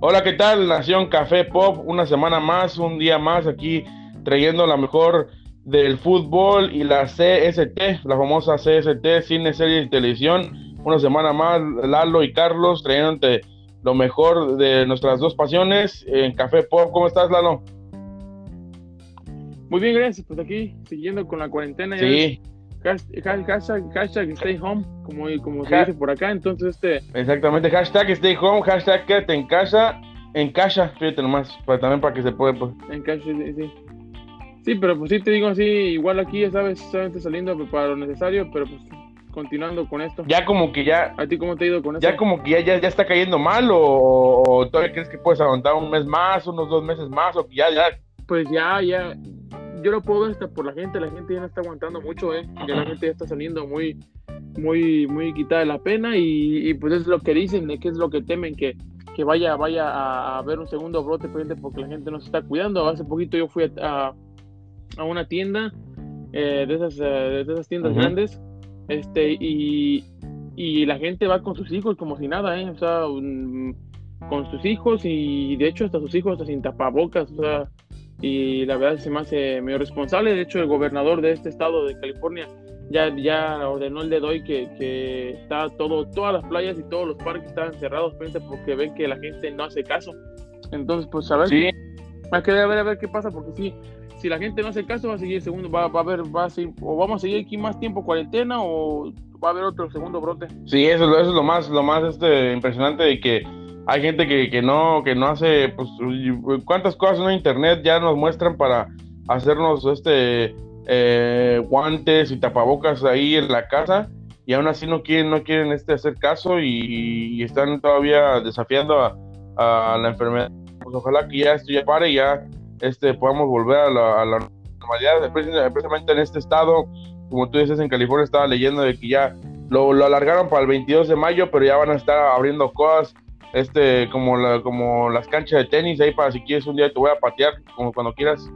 Hola, ¿qué tal? Nación Café Pop, una semana más, un día más aquí trayendo la mejor del fútbol y la CST, la famosa CST, cine, serie y televisión. Una semana más, Lalo y Carlos trayéndote lo mejor de nuestras dos pasiones en Café Pop. ¿Cómo estás, Lalo? Muy bien, gracias. Pues aquí, siguiendo con la cuarentena. Sí. Hashtag, hashtag, stay home, como, como se dice por acá. Entonces, este. Exactamente, hashtag stay home, hashtag quédate en casa, en casa, fíjate nomás, para, también para que se pueda. Pues. En casa, sí, sí. Sí, pero pues sí te digo así, igual aquí ya sabes, solamente saliendo para lo necesario, pero pues continuando con esto. Ya como que ya. ¿A ti cómo te ha ido con esto? Ya como que ya, ya, ya está cayendo mal o, o, todavía crees que puedes aguantar un mes más, unos dos meses más o que ya, ya. Pues ya, ya, yo lo puedo ver hasta por la gente, la gente ya no está aguantando mucho, ¿eh? Ya la gente ya está saliendo muy, muy, muy quitada de la pena y, pues es lo que dicen, de que es lo que temen, que, que vaya, vaya a, haber un segundo brote porque la gente no se está cuidando. Hace poquito yo fui a, a una tienda eh, de, esas, eh, de esas tiendas grandes este y, y la gente va con sus hijos como si nada, ¿eh? O sea, con sus hijos y de hecho hasta sus hijos hasta sin tapabocas, o sea, y la verdad se me hace medio responsable. De hecho, el gobernador de este estado de California ya, ya ordenó el de hoy que, que está todo, todas las playas y todos los parques estaban cerrados porque ven que la gente no hace caso. Entonces, pues a ver, sí. hay que ver, a ver qué pasa, porque sí, si la gente no hace caso, va a seguir segundo, va, va a haber, va a seguir, o vamos a seguir aquí más tiempo cuarentena o va a haber otro segundo brote. Sí, eso, eso es lo más, lo más este, impresionante de que hay gente que, que, no, que no hace, pues, cuántas cosas en internet ya nos muestran para hacernos este eh, guantes y tapabocas ahí en la casa y aún así no quieren, no quieren este hacer caso y, están todavía desafiando a, la enfermedad. Pues ojalá que ya esto ya pare y ya este podamos volver a la, normalidad, precisamente en este estado, como tú dices en California estaba leyendo de que ya lo, lo alargaron para el 22 de mayo, pero ya van a estar abriendo cosas este, como, la, como las canchas de tenis, ahí para si quieres un día te voy a patear, como cuando quieras.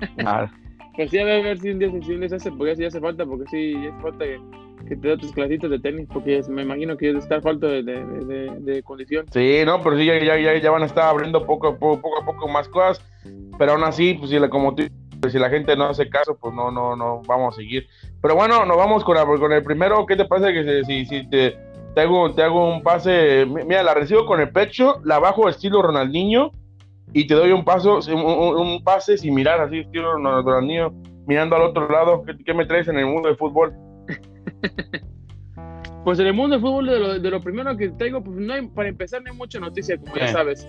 ah. Pues sí, a ver, a ver si un día, si se hace, porque sí hace falta, porque sí hace falta que, que te da tus clasitas de tenis, porque me imagino que está falta de, de, de, de, condición. Sí, no, pero sí, ya, ya, ya, van a estar abriendo poco a poco, poco, a poco más cosas, pero aún así, pues si la, como tú, si la gente no hace caso, pues no, no, no vamos a seguir. Pero bueno, nos vamos con, con el primero, ¿qué te parece que si, si te te hago, te hago un pase, mira, la recibo con el pecho, la bajo estilo Ronaldinho y te doy un paso, un, pase sin mirar, así estilo Ronaldinho, mirando al otro lado. ¿Qué, me traes en el mundo del fútbol? pues en el mundo del fútbol, de lo, primero que tengo, pues no hay, para empezar, no hay mucha noticia, como ya sabes.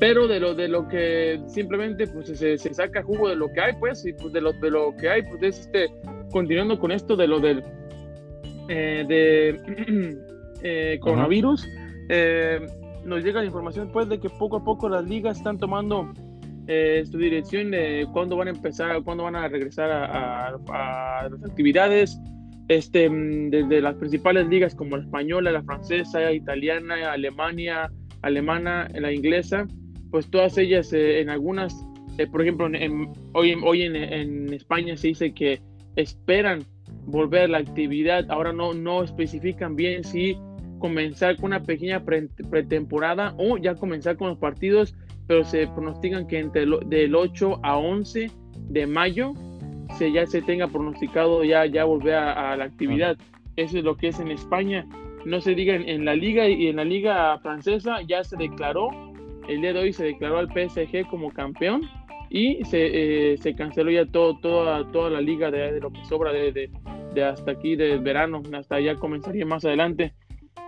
Pero de lo, de lo que simplemente pues, se, saca jugo de lo que hay, pues, y pues de lo, de lo que hay, pues es este, continuando con esto de lo del, eh, de eh, coronavirus, eh, nos llega la información pues de que poco a poco las ligas están tomando eh, su dirección de cuándo van a empezar, cuándo van a regresar a, las actividades. Este, desde las principales ligas como la española, la francesa, la italiana, Alemania, alemana, la inglesa, pues todas ellas en algunas, por ejemplo, hoy, hoy en, en España se dice que esperan volver a la actividad. Ahora no, no especifican bien si comenzar con una pequeña pretemporada o ya comenzar con los partidos, pero se pronostican que entre el, del 8 a 11 de mayo se, ya se tenga pronosticado ya, ya volver a, la actividad. Eso es lo que es en España. No se diga en, la liga y en la liga francesa ya se declaró, el día de hoy se declaró al PSG como campeón y se, eh, se canceló ya todo, toda, toda la liga de, lo que sobra de, de, de, hasta aquí del verano, hasta ya comenzaría más adelante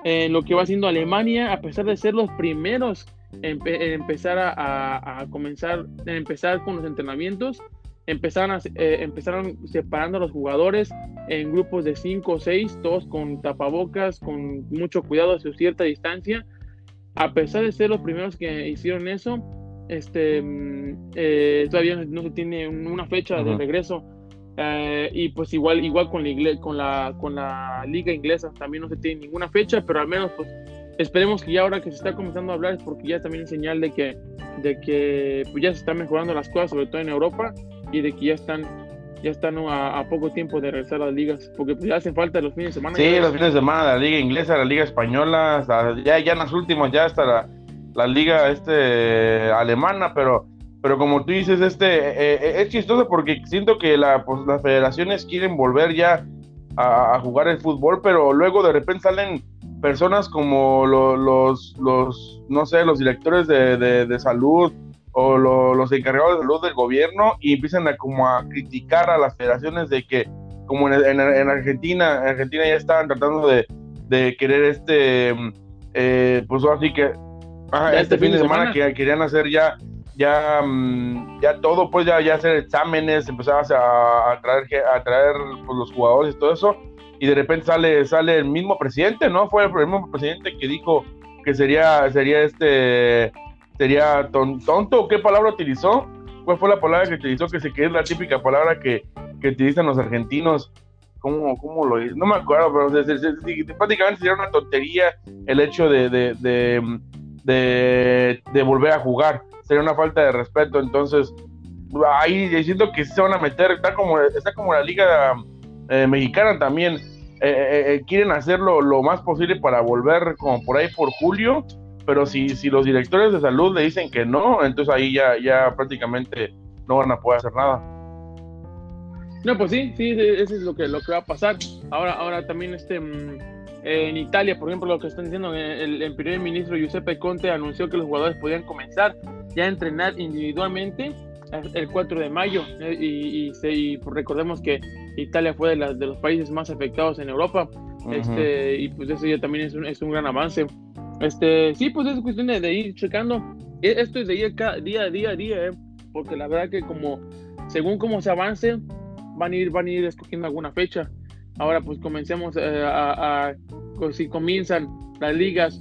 lo que va haciendo Alemania, a pesar de ser los primeros en, empezar a, comenzar, en empezar con los entrenamientos, empezaron, eh, empezaron separando a los jugadores en grupos de 5 o 6, todos con tapabocas, con mucho cuidado a cierta distancia. A pesar de ser los primeros que hicieron eso, este, mm, eh, todavía no se tiene una fecha de regreso eh, y pues igual, igual con, la, con, la, con la liga inglesa también no se tiene ninguna fecha, pero al menos pues esperemos que ya ahora que se está comenzando a hablar es porque ya también es señal de que, de que pues, ya se están mejorando las cosas, sobre todo en Europa, y de que ya están ya están a, poco tiempo de regresar a las ligas, porque pues ya hacen falta los fines de semana. Sí, los fines de semana, la liga inglesa, la liga española, hasta, ya, ya en las últimas ya está la, la liga este alemana, pero pero como tú dices, este eh, eh, es chistoso porque siento que la, pues, las federaciones quieren volver ya a, jugar el fútbol, pero luego de repente salen personas como los, los, no sé, los directores de, salud o los encargados de salud del gobierno y empiezan a como a criticar a las federaciones de que como en, Argentina, en Argentina ya estaban tratando de, querer este, eh, pues así que este, este, fin de semana, que querían hacer ya ya, mm, ya todo, pues ya, ya hacer exámenes, empezabas a, traer, a traer pues, los jugadores y todo eso, y de repente sale, sale el mismo presidente, ¿no? Fue el mismo presidente que dijo que sería, sería este, sería tonto, ¿qué palabra utilizó? ¿Cuál fue la palabra que utilizó? Que se que es la típica palabra que, que utilizan los argentinos. ¿Cómo, cómo lo? No me acuerdo, pero prácticamente sería una tontería el hecho de, de, de volver a jugar sería una falta de respeto. Entonces, ahí diciendo que se van a meter, está como, está como la liga eh, mexicana también. Eh, eh, quieren hacerlo lo más posible para volver como por ahí por julio, pero si, si los directores de salud le dicen que no, entonces ahí ya, ya prácticamente no van a poder hacer nada. No, pues sí, sí, eso es lo que, lo que va a pasar. Ahora, ahora también este mm, en Italia, por ejemplo, lo que están diciendo, el, el primer ministro Giuseppe Conte anunció que los jugadores podían comenzar ya entrenar individualmente el 4 de mayo eh, y, y, pues, recordemos que Italia fue de, de, los países más afectados en Europa este y pues eso ya también es un, es un gran avance. Este sí pues es cuestión de, ir checando. E, esto es de ir cada, día a día a día eh, porque la verdad que como según cómo se avance van a ir van a ir escogiendo alguna fecha ahora pues comencemos eh, a, si comienzan las ligas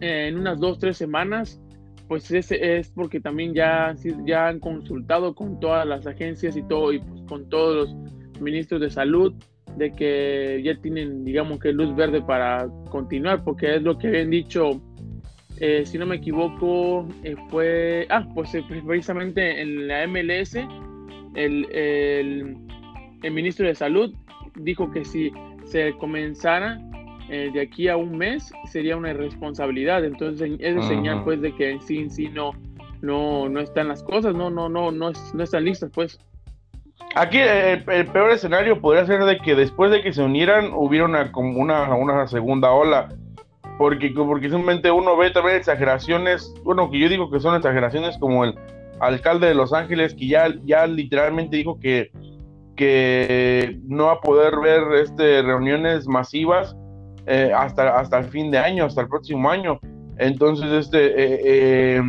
en unas dos tres semanas pues ese es porque también ya, ya han consultado con todas las agencias y todo, y pues con todos los ministros de salud, de que ya tienen, digamos que luz verde para continuar, porque es lo que habían dicho, eh, si no me equivoco, eh, fue, ah, pues eh, precisamente en la MLS, el, el, el ministro de salud dijo que si se comenzara eh, de aquí a un mes sería una irresponsabilidad. Entonces, es señal pues de que en sí en sí no, no, no están las cosas, no, no, no, no, no están listas pues. Aquí el, peor escenario podría ser de que después de que se unieran hubiera una, como una, una segunda ola. Porque, porque simplemente uno ve también exageraciones, bueno, que yo digo que son exageraciones como el alcalde de Los Ángeles, que ya, ya literalmente dijo que, que no va a poder ver este, reuniones masivas eh, hasta, hasta el fin de año, hasta el próximo año. Entonces, este, eh,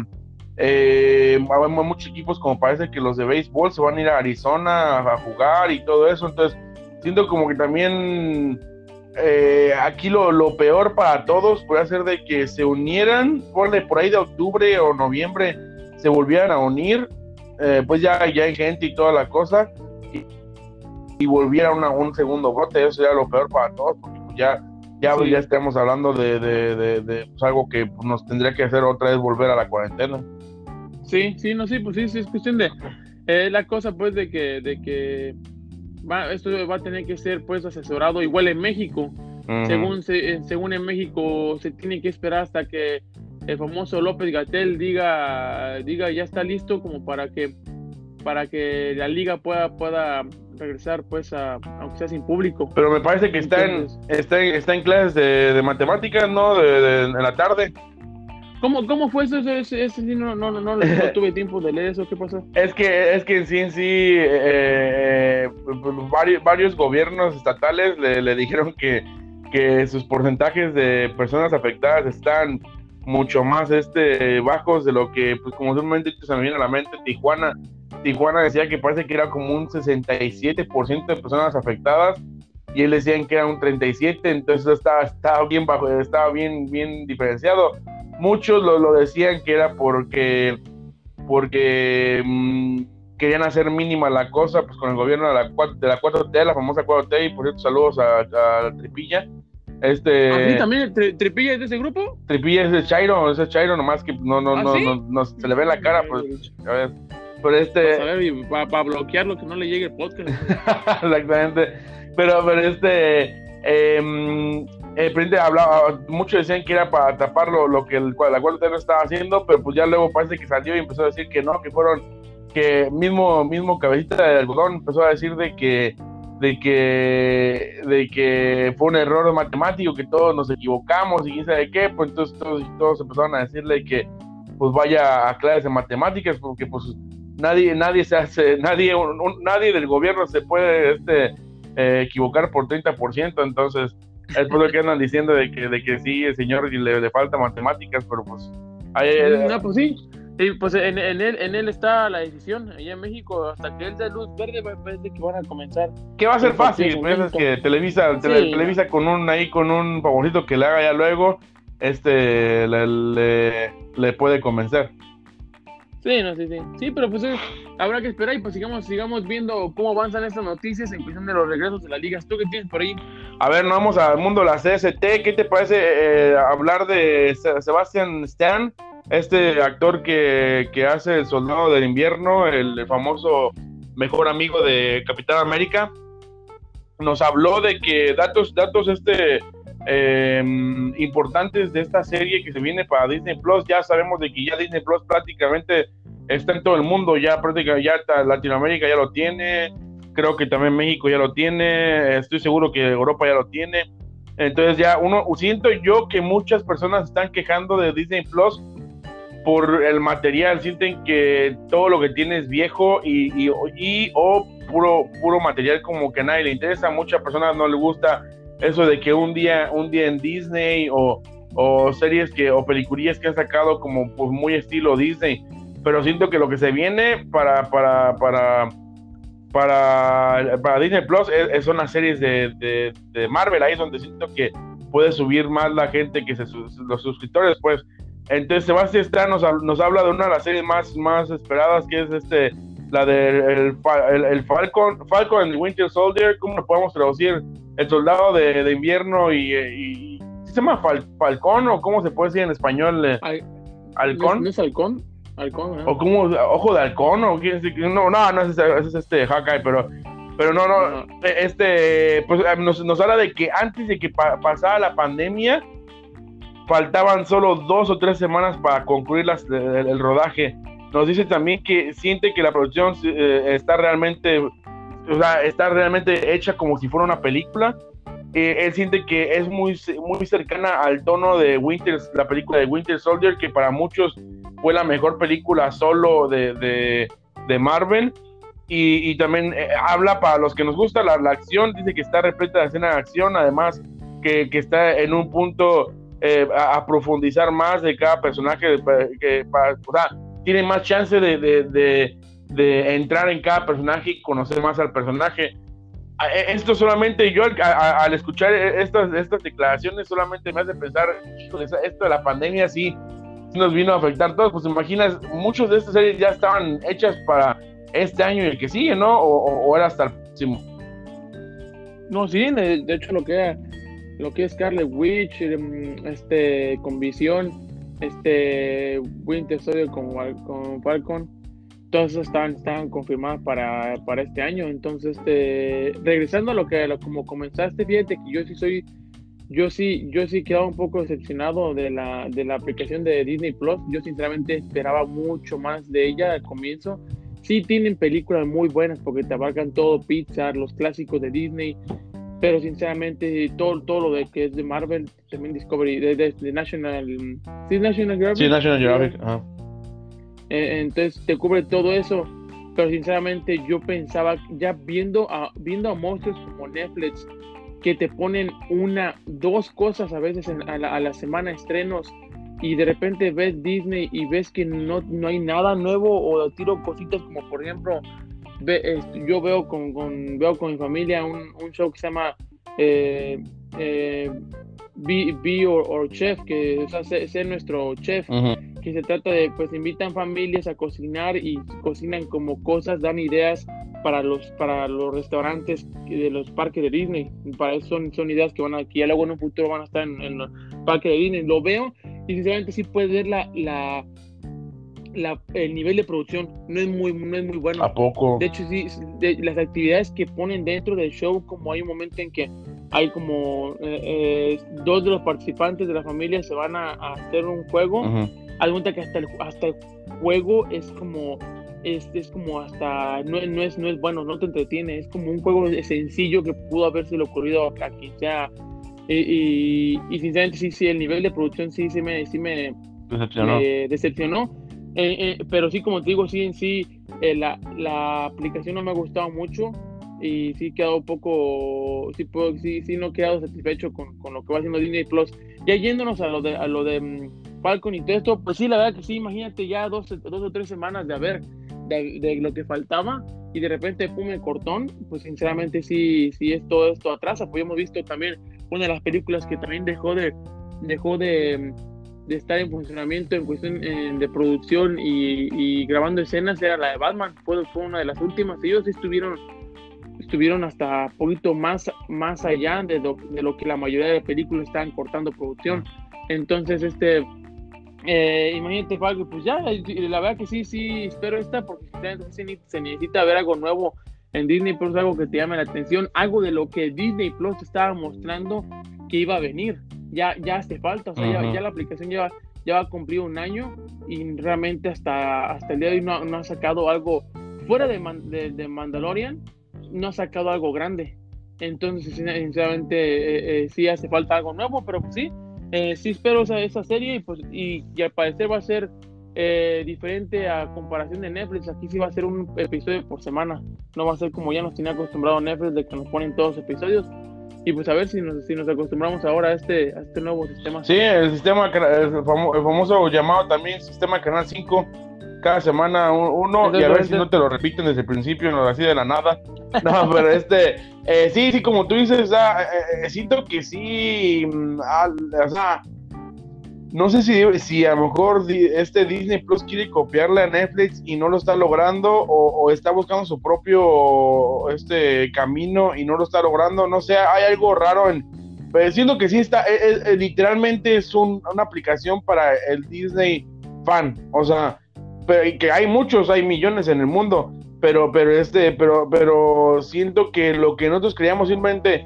eh, hay muchos equipos como parece que los de béisbol se van a ir a Arizona a, jugar y todo eso. Entonces, siento como que también aquí lo, lo, peor para todos puede ser de que se unieran, por, por ahí de octubre o noviembre, se volvieran a unir, pues ya, ya hay gente y toda la cosa, y, volviera una, un segundo brote, eso sería lo peor para todos, porque pues ya ya, ya estemos hablando de, de, pues, algo que nos tendría que hacer otra vez volver a la cuarentena. Sí, sí, no, sí, pues sí, sí es cuestión de eh, la cosa pues de que, de que va, esto va a tener que ser pues asesorado igual en México. Según, se, según en México se tiene que esperar hasta que el famoso López Gatel diga, diga ya está listo como para que para que la liga pueda, pueda regresar pues a, aunque sea sin público. Pero me parece que está en, está, está en clases de, de matemáticas, ¿no? De, en la tarde. ¿Cómo, ¿Cómo fue eso? Ese, ese, no, no, no, no, tuve tiempo de leer eso. ¿Qué pasó? Es que, es que en sí, en sí, eh, varios, varios gobiernos estatales le, le dijeron que, que sus porcentajes de personas afectadas están mucho más este bajos de lo que, pues como se me viene a la mente, Tijuana Tijuana decía que parece que era como un 67% de personas afectadas y él decían que era un 37, entonces estaba, estaba bien bajo, estaba bien, bien diferenciado. Muchos lo, decían que era porque, porque mm, querían hacer mínima la cosa, pues con el gobierno de la, de la 4T, la famosa 4T, y por cierto, saludos a, Tripilla. Este, ¿A también Tripilla es de ese grupo? Tripilla es de Chairo, es de Chairo, nomás que no, no, ¿Ah, no, no, se le ve la cara, pues, a ver. Pero este. Para, bloquear lo que no le llegue el podcast. Exactamente. Pero, pero este. Eh, hablaba, muchos decían que era para tapar lo, que el, la Guardia no estaba haciendo, pero pues ya luego parece que salió y empezó a decir que no, que fueron, que mismo, mismo cabecita de algodón empezó a decir de que de que de que fue un error matemático, que todos nos equivocamos y quién sabe qué, pues entonces todos, todos empezaron a decirle que pues vaya a clases de matemáticas porque pues nadie nadie se hace nadie nadie del gobierno se puede este eh, equivocar por 30%, entonces es por lo que andan diciendo de que, de que sí, el señor le, le falta matemáticas, pero pues... no, pues sí, pues en, en, él, en él está la decisión, allá en México, hasta que él dé luz verde, parece que van a comenzar. Que va a ser fácil, pues es que Televisa, Televisa con un ahí con un favorito que le haga ya luego, este le, le puede convencer. Sí, no, sí, sí. Sí, pero pues eh, habrá que esperar y pues sigamos, sigamos viendo cómo avanzan estas noticias en cuestión de los regresos de las ligas. ¿Tú qué tienes por ahí? A ver, nos vamos al mundo de la CST. ¿Qué te parece eh, hablar de Sebastian Stan? Este actor que, que, hace el soldado del invierno, el, famoso mejor amigo de Capitán América. Nos habló de que datos, datos este eh, importantes de esta serie que se viene para Disney Plus. Ya sabemos de que ya Disney Plus prácticamente está en todo el mundo, ya prácticamente ya Latinoamérica ya lo tiene, creo que también México ya lo tiene, estoy seguro que Europa ya lo tiene. Entonces ya uno siento yo que muchas personas están quejando de Disney Plus por el material, sienten que todo lo que tiene es viejo y, o puro puro material como que a nadie le interesa, muchas personas no le gusta eso de que un día, un día en Disney o, series que, o peliculillas que han sacado como pues muy estilo Disney, pero siento que lo que se viene para, para, para, para, para Disney Plus son las series de, Marvel, ahí es donde siento que puede subir más la gente que se, los suscriptores, pues. Entonces Sebastián Stan nos, nos habla de una de las series más, más esperadas, que es este la del el, el, Falcon, Falcon and Winter Soldier, ¿cómo lo podemos traducir? El soldado de, invierno y, ¿se llama Falcón o cómo se puede decir en español? Eh, ¿Halcón? ¿No es halcón? Halcón, O como ojo de halcón o no, no, no es, es este Hawkeye, pero pero no, no, eh, este, pues eh, nos, nos habla de que antes de que pasara la pandemia, faltaban solo dos o tres semanas para concluir las, el, rodaje nos dice también que siente que la producción eh, está realmente, o sea, está realmente hecha como si fuera una película. Eh, él siente que es muy, muy cercana al tono de Winter, la película de Winter Soldier, que para muchos fue la mejor película solo de, de, Marvel. Y, y también eh, habla para los que nos gusta la, la, acción, dice que está repleta de escena de acción, además que, que está en un punto a, profundizar más de cada personaje, que, para, o sea, tiene más chance de, entrar en cada personaje y conocer más al personaje. E, esto solamente yo al, escuchar estas, estas declaraciones solamente me hace pensar, esto de la pandemia sí, nos vino a afectar a todos, pues imaginas, muchos de estas series ya estaban hechas para este año y el que sigue, ¿no? O, era hasta el próximo. No, sí, de, hecho lo que, lo que es Scarlet Witch, em, este, con visión, este Winter Soldier con, con Falcon, todas están, están confirmadas para, para este año. Entonces, este, regresando a lo que como comenzaste, fíjate que yo sí soy, yo sí, yo sí quedaba un poco decepcionado de la, de la aplicación de Disney Plus. Yo sinceramente esperaba mucho más de ella al comienzo. Sí tienen películas muy buenas porque te abarcan todo Pixar, los clásicos de Disney, pero sinceramente todo, todo lo de que es de Marvel, también Discovery, de, de, National, ¿sí National Geographic? Sí, National Geographic, eh, entonces te cubre todo eso, pero sinceramente yo pensaba, ya viendo a, viendo a monstruos como Netflix, que te ponen una, dos cosas a veces a, la, a la semana estrenos, y de repente ves Disney y ves que no, no hay nada nuevo o tiro cositas como por ejemplo yo veo con, veo con mi familia un, show que se llama eh, eh, Be, or, Chef, que es ser nuestro chef, que se trata de, pues invitan familias a cocinar y cocinan como cosas, dan ideas para los para los restaurantes de los parques de Disney. Para eso son, son ideas que van a, que ya luego en un futuro van a estar en, en los parques de Disney. Lo veo y sinceramente sí puedes ver la, la el nivel de producción no es muy, no es muy bueno. ¿A poco? De hecho, sí, las actividades que ponen dentro del show, como hay un momento en que hay como eh, eh, dos de los participantes de la familia se van a, hacer un juego, hay cuenta que hasta el, hasta el juego es como es, es, como hasta no, no, es no es bueno no te entretiene. Es como un juego sencillo que pudo haberse ocurrido a, quien sea. Y, y, sinceramente sí sí el nivel de producción sí sí me sí me decepcionó, decepcionó eh, eh, pero sí, como te digo, sí en sí, eh, la, la, aplicación no me ha gustado mucho y sí he quedado un poco, sí, puedo, sí, sí no he quedado satisfecho con, con, lo que va haciendo Disney Plus. Ya yéndonos a lo de, a lo de mm, Falcon y todo esto, pues sí, la verdad que sí, imagínate ya dos, dos o tres semanas de haber de, de, lo que faltaba y de repente pum el cortón, pues sinceramente sí, sí es todo esto atrasa, pues hemos visto también una de las películas que también dejó de, dejó de de estar en funcionamiento en cuestión de producción y, grabando escenas era la de Batman, fue, fue una de las últimas. Ellos estuvieron, estuvieron hasta poquito más, más allá de lo, de lo que la mayoría de películas estaban cortando producción. Entonces, este, eh, imagínate, Falco, pues ya, la verdad que sí, sí, espero esta, porque se necesita ver algo nuevo en Disney Plus, algo que te llame la atención, algo de lo que Disney Plus estaba mostrando que iba a venir ya, ya hace falta, o sea, ya, la aplicación lleva, ya va a cumplir un año y realmente hasta, hasta el día de hoy no, ha sacado algo fuera de, de, Mandalorian, no ha sacado algo grande. Entonces, sinceramente, eh, eh, sí hace falta algo nuevo, pero pues sí, eh, sí espero esa, esa serie y, pues, y, al parecer va a ser diferente a comparación de Netflix. Aquí sí va a ser un episodio por semana, no va a ser como ya nos tiene acostumbrado Netflix de que nos ponen todos los episodios y pues a ver si nos, si nos acostumbramos ahora a este, este nuevo sistema. Sí, el sistema, el, famoso llamado también sistema Canal 5, cada semana uno, y a ver si no te lo repiten desde el principio, no así de la nada. No, pero este, eh, sí, sí, como tú dices, ah, eh, eh, siento que sí, mm, o sea, no sé si, si a lo mejor este Disney Plus quiere copiarle a Netflix y no lo está logrando o, está buscando su propio este camino y no lo está logrando. No sé, hay algo raro en... Pero siento que sí está, e, e, e, literalmente es una aplicación para el Disney fan. O sea, que hay muchos, hay millones en el mundo. Pero, pero este, pero, pero siento que lo que nosotros creíamos simplemente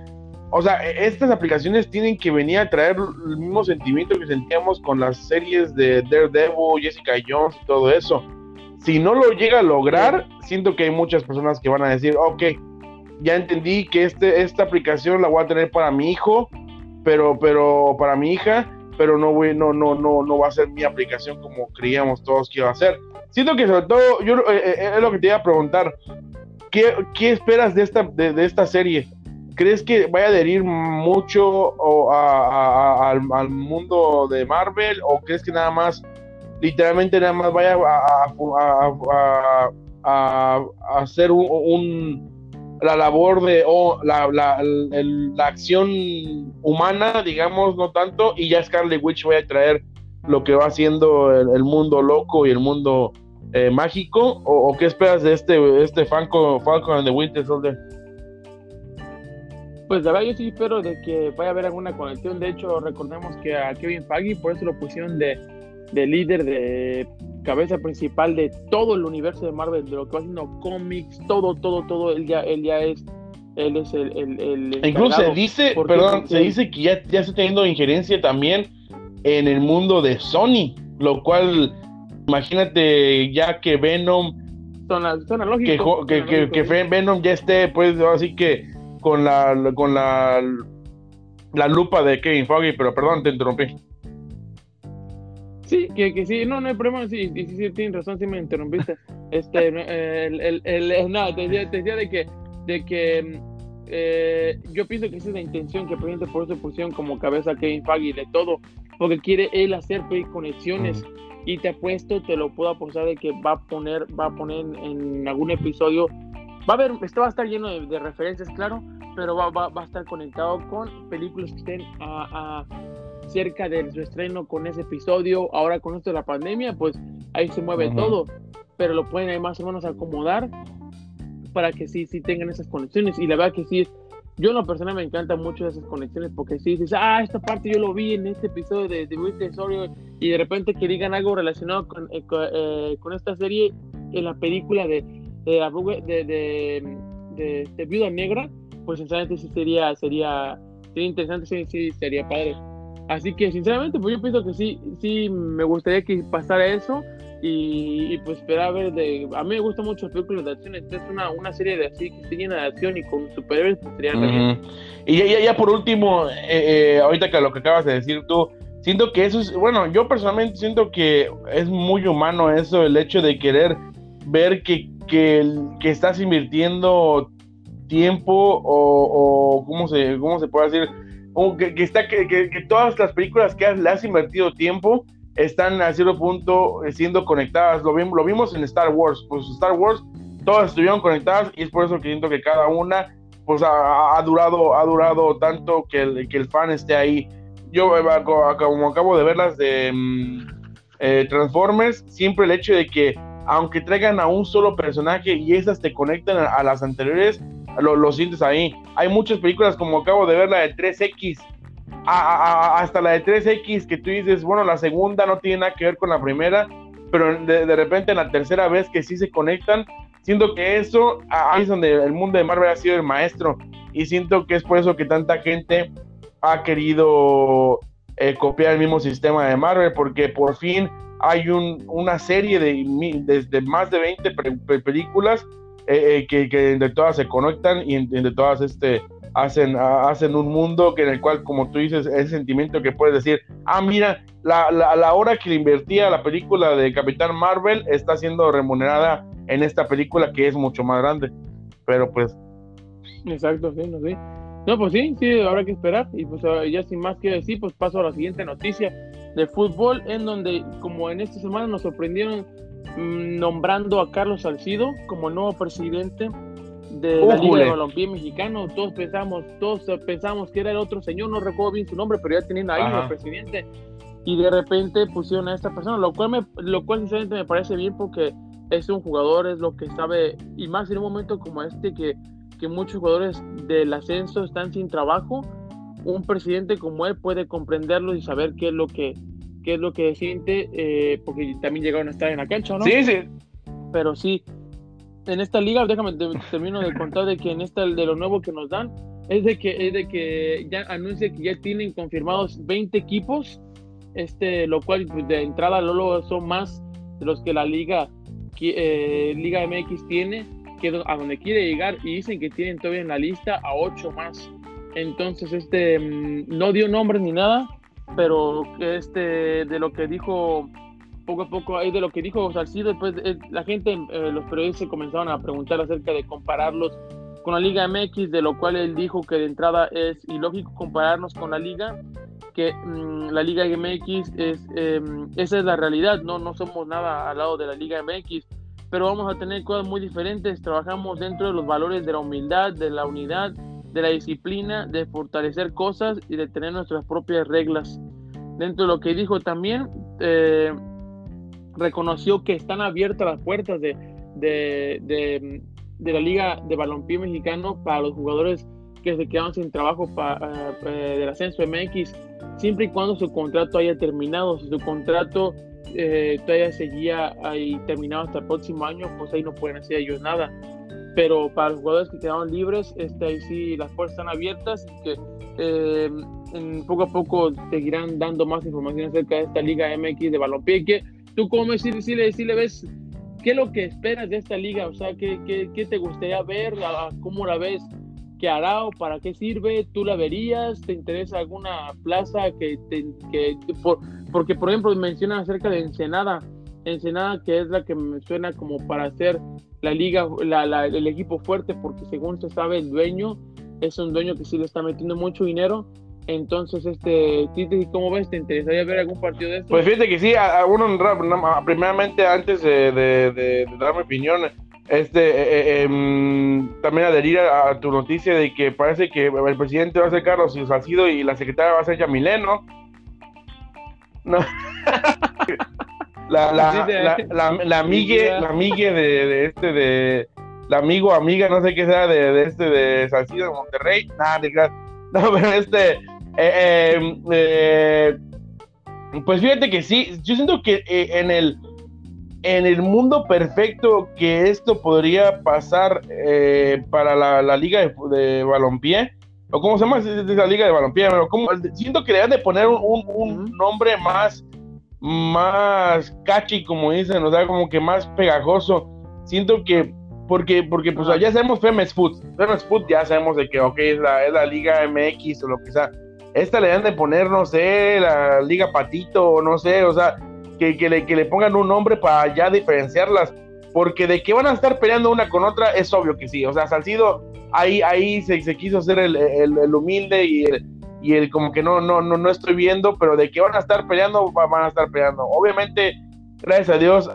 o sea, e, estas aplicaciones tienen que venir a traer el mismo sentimiento que sentíamos con las series de Daredevil, Jessica Jones y todo eso. Si no lo llega a lograr, siento que hay muchas personas que van a decir, ok, ya entendí que este, esta aplicación la voy a tener para mi hijo, pero, pero para mi hija, pero no, voy, no, no, no, no va a ser mi aplicación como creíamos todos que iba a ser. Siento que sobre todo, yo eh, eh, es lo que te iba a preguntar, ¿qué, qué esperas de esta, de esta serie? ¿Crees que vaya a adherir mucho al, mundo de Marvel o crees que nada más, literalmente nada más vaya a, hacer un, la labor de o la, la, acción humana, digamos, no tanto, y ya Scarlet Witch vaya a traer lo que va haciendo el, mundo loco y el mundo eh, mágico? O, qué esperas de este, este Falcon, Falcon and the Winter Soldier? Pues la verdad yo sí espero de que vaya a haber alguna conexión. De hecho, recordemos que a Kevin Feige por eso lo pusieron de, líder, de cabeza principal de todo el universo de Marvel, de lo que va haciendo cómics, todo, todo, todo. Él ya, él ya es, él es el, el, Incluso se dice, perdón, se dice que ya, ya está teniendo injerencia también en el mundo de Sony, lo cual, imagínate ya que Venom, que, que, que, Venom ya esté, pues así que con la con la, la lupa de Kevin Foggy, pero perdón, te interrumpí. Sí, que, que sí, no, no hay problema, sí, sí, sí, tienes razón, sí me interrumpiste. Este, el, el, el, no, te decía, te decía, de que, de que eh, yo pienso que esa es la intención que presidente por eso pusieron como cabeza Kevin Feige de todo, porque quiere él hacer conexiones y te apuesto, te lo puedo apostar de que va a poner, va a poner en algún episodio Va a haber, esto va a estar lleno de, referencias, claro, pero va, va, a estar conectado con películas que estén a, cerca de su estreno con ese episodio. Ahora con esto de la pandemia, pues ahí se mueve todo, pero lo pueden ahí más o menos acomodar para que sí, sí tengan esas conexiones. Y la verdad que sí, yo en lo personal me encantan mucho esas conexiones porque si dices, ah, esta parte yo lo vi en este episodio de, de Winter y de repente que digan algo relacionado con, eh, eh, con, esta serie en la película de, de, de, de, Viuda Negra, pues sinceramente sí sería, sería, sería interesante, sí, sí, sería padre. Así que sinceramente, pues yo pienso que sí, sí me gustaría que pasara eso y, pues esperar a ver de a mí me gusta mucho el películas de acción entonces una, una serie de así que esté llena de acción y con superhéroes pues sería uh y ya, ya, por último eh, eh, ahorita que lo que acabas de decir tú siento que eso es bueno yo personalmente siento que es muy humano eso el hecho de querer ver que que, estás invirtiendo tiempo o, o cómo se cómo se puede decir que, está que, todas las películas que le has invertido tiempo están a cierto punto eh, siendo conectadas. Lo, vimos, lo vimos en Star Wars. Pues Star Wars, todas estuvieron conectadas y es por eso que siento que cada una pues ha, durado ha durado tanto que el, que el fan esté ahí. Yo eh, como acabo de ver las de mm, eh, Transformers, siempre el hecho de que aunque traigan a un solo personaje y esas te conectan a, las anteriores, lo, lo, sientes ahí. Hay muchas películas como acabo de ver la de 3X, hasta la de 3X que tú dices, bueno, la segunda no tiene nada que ver con la primera, pero de, repente en la tercera vez que sí se conectan, siento que eso ahí es donde el mundo de Marvel ha sido el maestro y siento que es por eso que tanta gente ha querido eh, copiar el mismo sistema de Marvel porque por fin hay un, una serie de, de, más de 20 películas eh, eh, que, que, de todas se conectan y de todas este hacen, hacen un mundo que en el cual, como tú dices, ese sentimiento que puedes decir, ah, mira, la, la, hora que le invertía a la película de Capitán Marvel está siendo remunerada en esta película que es mucho más grande. Pero pues... Exacto, sí, no sé. No, pues sí, sí, habrá que esperar. Y pues ya sin más que decir, pues paso a la siguiente noticia de fútbol, en donde, como en esta semana nos sorprendieron mm, nombrando a Carlos Salcido como nuevo presidente de la Liga de Balompié Mexicano. Todos pensamos, todos pensamos que era el otro señor, no recuerdo bien su nombre, pero ya tenían ahí el presidente. Y de repente pusieron a esta persona, lo cual, me, lo cual sinceramente me parece bien porque es un jugador, es lo que sabe, y más en un momento como este que, que muchos jugadores del ascenso están sin trabajo, un presidente como él puede comprenderlo y saber qué es lo que, qué es lo que siente, eh, porque también llegaron a estar en la cancha, ¿no? Sí, sí. Pero sí, en esta liga, déjame termino de contar de que en esta de lo nuevo que nos dan es de que es de que ya anuncia que ya tienen confirmados 20 equipos, este lo cual pues, de entrada luego son más de los que la liga eh, Liga MX tiene, que a donde quiere llegar y dicen que tienen todavía en la lista a 8 más. Entonces este mm, no dio nombres ni nada, pero este de lo que dijo poco a poco ahí de lo que dijo Salcido, después eh, la gente, eh, los periodistas comenzaron a preguntar acerca de compararlos con la Liga MX, de lo cual él dijo que de entrada es ilógico compararnos con la Liga, que mm, la Liga MX es, em, esa es la realidad, no, no somos nada al lado de la Liga MX, pero vamos a tener cosas muy diferentes, trabajamos dentro de los valores de la humildad, de la unidad, de la disciplina, de fortalecer cosas y de tener nuestras propias reglas. Dentro de lo que dijo también, eh, reconoció que están abiertas las puertas de, de, la Liga de Balompié Mexicano para los jugadores que se quedaron sin trabajo para, eh, del ascenso MX, siempre y cuando su contrato haya terminado. Si su contrato eh, todavía seguía ahí terminado hasta el próximo año, pues ahí no pueden hacer ellos nada. Pero para los jugadores que quedaron libres, este, ahí sí las puertas están abiertas y que eh, poco a poco seguirán dando más información acerca de esta Liga MX de Balompié, que ¿Tú cómo si, si, le, si le ves qué es lo que esperas de esta liga? O sea, ¿qué, qué, qué te gustaría ver? ¿Cómo la ves? ¿Qué hará o para qué sirve? ¿Tú la verías? ¿Te interesa alguna plaza que, te, que por, porque por ejemplo mencionan acerca de Ensenada, Ensenada que es la que me suena como para hacer la liga, la, la, el equipo fuerte, porque según se sabe el dueño es un dueño que sí le está metiendo mucho dinero entonces, este, ¿cómo ves? ¿Te interesaría ver algún partido de esto? Pues fíjate que sí, a, uno, primeramente, antes de, dar mi opinión, este, eh, eh, em, también adherir a, tu noticia de que parece que el presidente va a ser Carlos Salcido y la secretaria va a ser Yamilén, ¿no? La, la, la, la, la, migue, la migue de, de este, de de amigo, amiga, no sé qué sea de, este de Salcido de Monterrey, nada, no, pero este, eh, eh, eh, pues fíjate que sí, yo siento que en el en el mundo perfecto que esto podría pasar para la, liga de, de balompié, o cómo se llama esa liga de balompié, pero como, siento que deben de poner un, nombre más, más catchy, como dicen, o sea, como que más pegajoso. Siento que porque, porque pues ya sabemos Femes Food. Femes Food ya sabemos de que, ok, es la, es la Liga MX o lo que sea. Esta le dan de poner, no sé, la Liga Patito o no sé, o sea, que, que, le, que le pongan un nombre para ya diferenciarlas. Porque de que van a estar peleando una con otra, es obvio que sí. O sea, Salcido ahí, ahí se, se quiso hacer el, el, humilde y el, y el como que no, no, no, no estoy viendo, pero de que van a estar peleando, van a estar peleando. Obviamente gracias a Dios,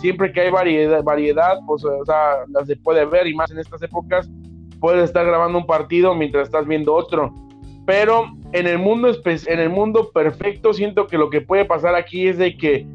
siempre que hay variedad, variedad, pues, o sea, las se puede ver y más en estas épocas, puedes estar grabando un partido mientras estás viendo otro. Pero en el mundo, en el mundo perfecto, siento que lo que puede pasar aquí es de que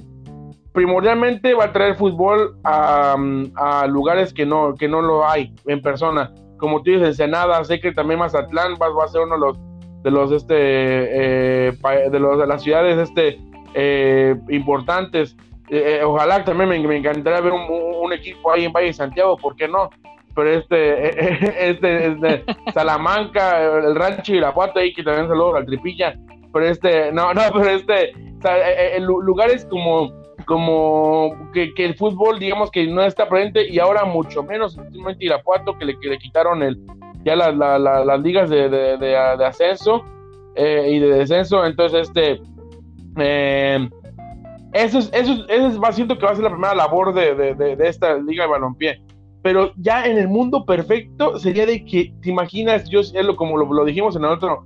primordialmente va a traer fútbol a, lugares que no, que no lo hay en persona. Como tú dices, Ensenada, sé que también Mazatlán va, va a ser uno de los de los este eh, de los de las ciudades este eh, importantes. Eh, eh, ojalá también me, encantaría ver un, equipo ahí en Valle de Santiago, ¿por qué no? Pero este, este, este Salamanca, el Rancho Puerta ahí que también saludo al Tripilla, pero este, no, no, pero este, lugares como, como que, el fútbol, digamos que no está presente y ahora mucho menos, Irapuato, que le, que le quitaron el, ya las ligas de, de, ascenso y de descenso, entonces este eh, eso es, eso, es, va, siento que va a ser la primera labor de, esta liga de balompié. Pero ya en el mundo perfecto sería de que, te imaginas, yo lo, como lo, dijimos en el otro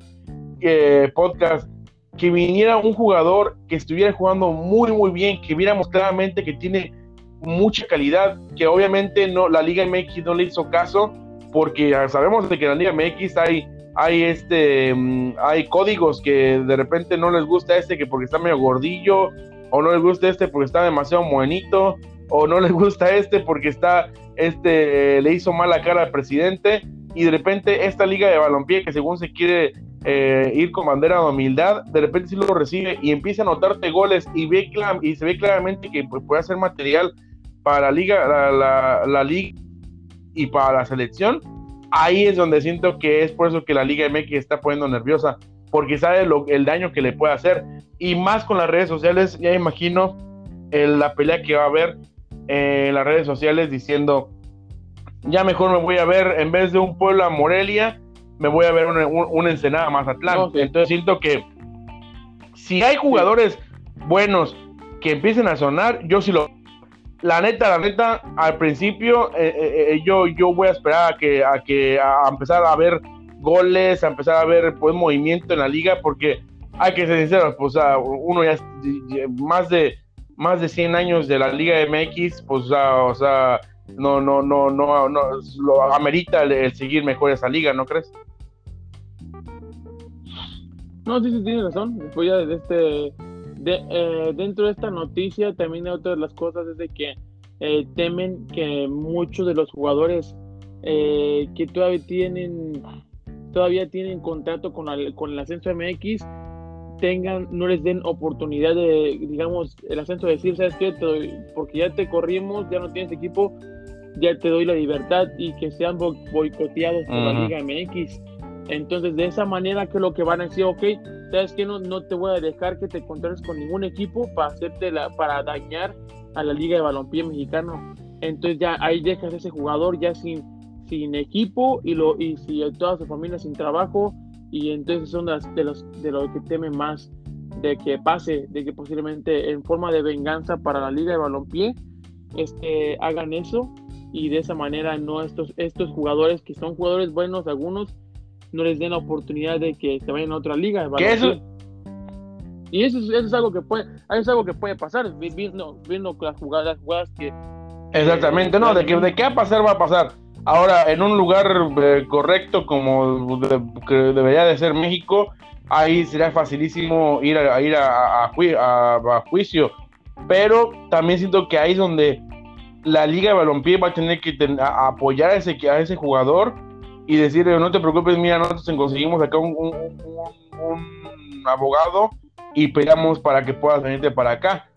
eh, podcast, que viniera un jugador que estuviera jugando muy, muy bien, que viéramos claramente que tiene mucha calidad, que obviamente no, la Liga MX no le hizo caso, porque sabemos de que en la Liga MX hay hay este mm, hay códigos que de repente no les gusta este que porque está medio gordillo o no les gusta este porque está demasiado buenito o no les gusta este porque está este le hizo mala cara al presidente y de repente esta liga de balompié que según se quiere eh, ir con bandera de humildad de repente sí lo recibe y empieza a anotarte goles y ve y se ve claramente que pues, puede hacer material para la liga la, la liga y para la selección ahí es donde siento que es por eso que la Liga MX está poniendo nerviosa, porque sabe lo, el daño que le puede hacer. Y más con las redes sociales, ya imagino la pelea que va a haber en las redes sociales diciendo, ya mejor me voy a ver, en vez de un pueblo a Morelia, me voy a ver una, un, Ensenada Mazatlán. Entonces siento que si hay jugadores buenos que empiecen a sonar, yo sí lo la neta, la neta, al principio eh, eh, eh, yo, yo voy a esperar a que, a que a empezar a ver goles, a empezar a ver pues movimiento en la liga, porque hay que ser sinceros, pues uno ya más de más de 100 años de la Liga MX, pues o sea, no, no, no, no, no, lo amerita el, seguir mejor esa liga, ¿no crees? No, sí, sí, tienes razón. Después ya de este eh, dentro de esta noticia también otra de las cosas es de que eh, temen que muchos de los jugadores eh, que todavía tienen todavía tienen contrato con, con el ascenso MX tengan no les den oportunidad de digamos el ascenso de decir sabes qué porque ya te corrimos ya no tienes equipo ya te doy la libertad y que sean boicoteados por la Liga MX entonces, de esa manera, que lo que van a decir, ok, sabes que no, no te voy a dejar que te encuentres con ningún equipo para hacerte la, para dañar a la Liga de Balompié Mexicano. Entonces, ya ahí dejas a ese jugador ya sin, sin equipo y, lo, y si toda su familia sin trabajo. Y entonces son las, de, los, de lo que temen más de que pase, de que posiblemente en forma de venganza para la Liga de Balompié este, hagan eso y de esa manera no estos, estos jugadores que son jugadores buenos algunos no les den la oportunidad de que se vayan a otra liga. Eso? Y eso, es algo que puede, es algo que puede pasar, viendo, viendo las jugadas, que... Exactamente, no, de que, de qué va a pasar, va a pasar. Ahora, en un lugar eh, correcto como que debería de ser México, ahí sería facilísimo ir a, ir a, a, juicio. Pero también siento que ahí es donde la Liga de Balompié va a tener que apoyar a ese, a ese jugador y decirle, no te preocupes, mira, nosotros conseguimos acá un, abogado y peleamos para que puedas venirte para acá.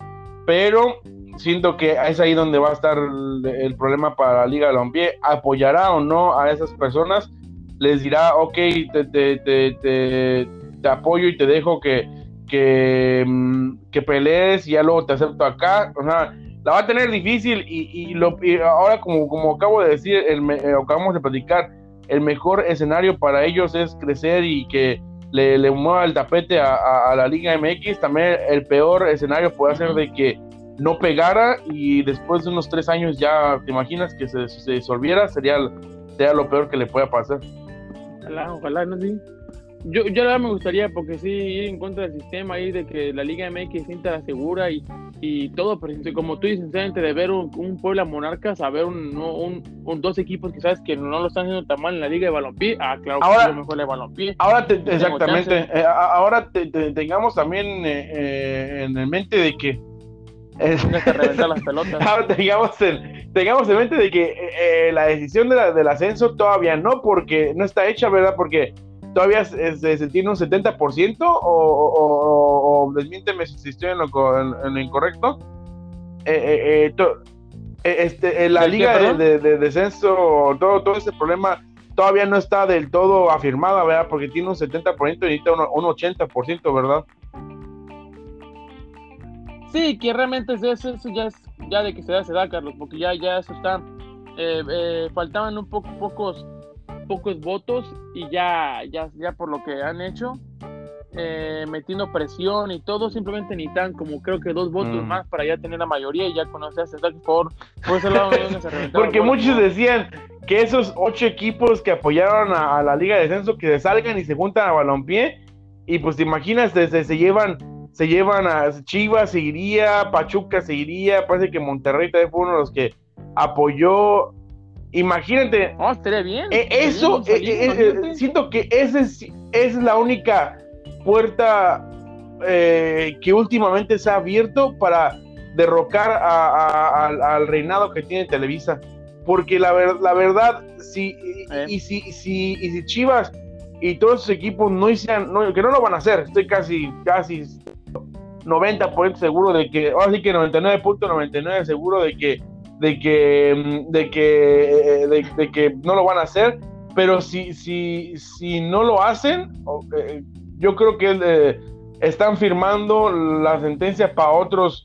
Pero siento que es ahí donde va a estar el, problema para la Liga de Balompié. ¿Apoyará o no a esas personas? Les dirá, ok, te, te, te apoyo y te dejo que, que, mm, que pelees y ya luego te acepto acá. O sea, la va a tener difícil y, lo, ahora como, como acabo de decir, el, eh, acabamos de platicar, el mejor escenario para ellos es crecer y que le, mueva el tapete a, la Liga MX. También el peor escenario puede ser de que no pegara y después de unos tres años ya te imaginas que se, se disolviera, sería, sería lo peor que le pueda pasar. Ojalá, ojalá, no sí. Yo, yo la verdad me gustaría, porque sí, ir en contra del sistema ahí de que la Liga MX sienta la segura y, y todo, pero como tú dices, sinceramente, de ver un, un Puebla Monarcas a ver un, un, dos equipos que sabes que no lo están haciendo tan mal en la Liga de Balompié, ah, claro ahora, que mejor la de Balompié. Ahora, exactamente, eh, ahora tengamos también eh, eh, en mente de que las pelotas. Ahora tengamos en, tengamos en mente de que la decisión de la, del ascenso todavía no, porque no está hecha, ¿verdad? Porque todavía se, tiene un 70% o, o, o, desmiénteme si estoy en lo, en, incorrecto. Eh, eh, eh, este, la liga de, descenso, todo, todo ese problema todavía no está del todo afirmada, ¿verdad? Porque tiene un 70% y necesita un, un 80%, ¿verdad? Sí, que realmente eso, eso ya es ya de que se da, se da, Carlos, porque ya, ya eso está. faltaban un poco pocos pocos votos y ya, ya, ya por lo que han hecho, eh, metiendo presión y todo, simplemente necesitan como creo que dos votos mm. más para ya tener la mayoría y ya conocerse por, por ese lado se Porque muchos decían que esos ocho equipos que apoyaron a, la Liga de Descenso que se salgan y se juntan a balompié y pues te imaginas, se, se, llevan se llevan a Chivas, seguiría, Pachuca seguiría, parece que Monterrey también fue uno de los que apoyó Imagínate. Oh, estaría bien. Eh, eso, eh, eh, siento que esa es, es, la única puerta que últimamente se ha abierto para derrocar al reinado que tiene Televisa. Porque la, la verdad, si, y, si, si, y si Chivas y todos esos equipos no hicieran, que no lo van a hacer, estoy casi, casi 90% seguro de que, ahora sí que 99.99 seguro de que de que, mm, de que, eh, de, que no lo van a hacer, pero si, si, si no lo hacen, eh, yo creo que eh, están firmando la sentencia para otros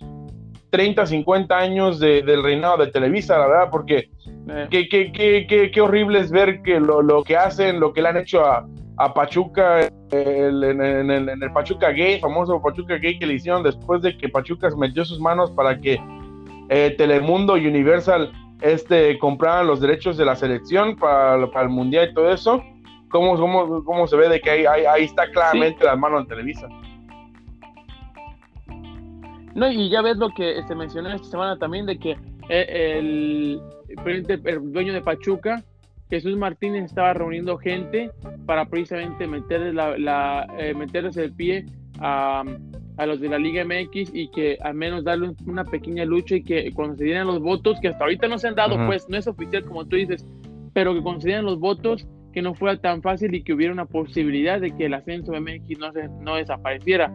30, 50 años del reinado de Televisa, la verdad, porque qué, qué, qué, qué, horrible es ver que lo, lo, que hacen, lo que le han hecho a, a Pachuca en, el Pachuca Gay, famoso Pachuca Gay que le hicieron después de que Pachuca metió sus manos para que eh, Telemundo y Universal este, compraban los derechos de la selección para, el mundial y todo eso. ¿Cómo, cómo, cómo se ve de que ahí, ahí, está claramente las manos de Televisa? No, y ya ves lo que se mencionó esta semana también de que eh, el, el, dueño de Pachuca, Jesús Martínez, estaba reuniendo gente para precisamente meterles, la, eh, meterles el pie a, a los de la Liga MX y que al menos darle una pequeña lucha y que cuando se dieran los votos, que hasta ahorita no se han dado, pues no es oficial como tú dices, pero que cuando se dieran los votos, que no fuera tan fácil y que hubiera una posibilidad de que el ascenso de MX no, se, no desapareciera.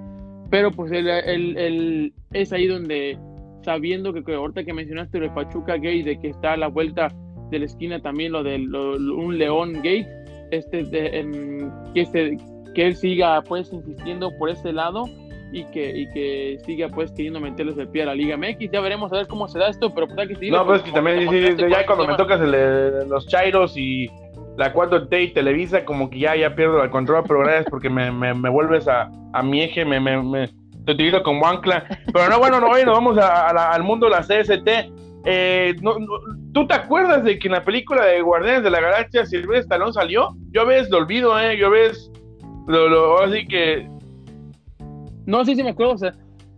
Pero pues el, el, es ahí donde, sabiendo que, ahorita que mencionaste el Pachuca Gate, de que está a la vuelta de la esquina también lo de un León Gate, este, de, que, este, que él siga pues insistiendo por ese lado y que, y que siga pues queriendo meterles el pie a la Liga MX. Ya veremos a ver cómo se da esto, pero pues que No, pues que también ya cuando me tocas los Chairos y la 4T y Televisa, como que ya, ya pierdo el control, pero gracias porque me, me, vuelves a, a, mi eje, me, me, me, te utilizo como ancla. Pero no, bueno, no, hoy nos vamos al mundo de la CST. Eh, no, ¿Tú te acuerdas de que en la película de Guardianes de la Galaxia Silvestre Stallone salió? Yo a veces lo olvido, ¿eh? Yo a veces lo, lo, así que no, sí, sí me acuerdo. O sea,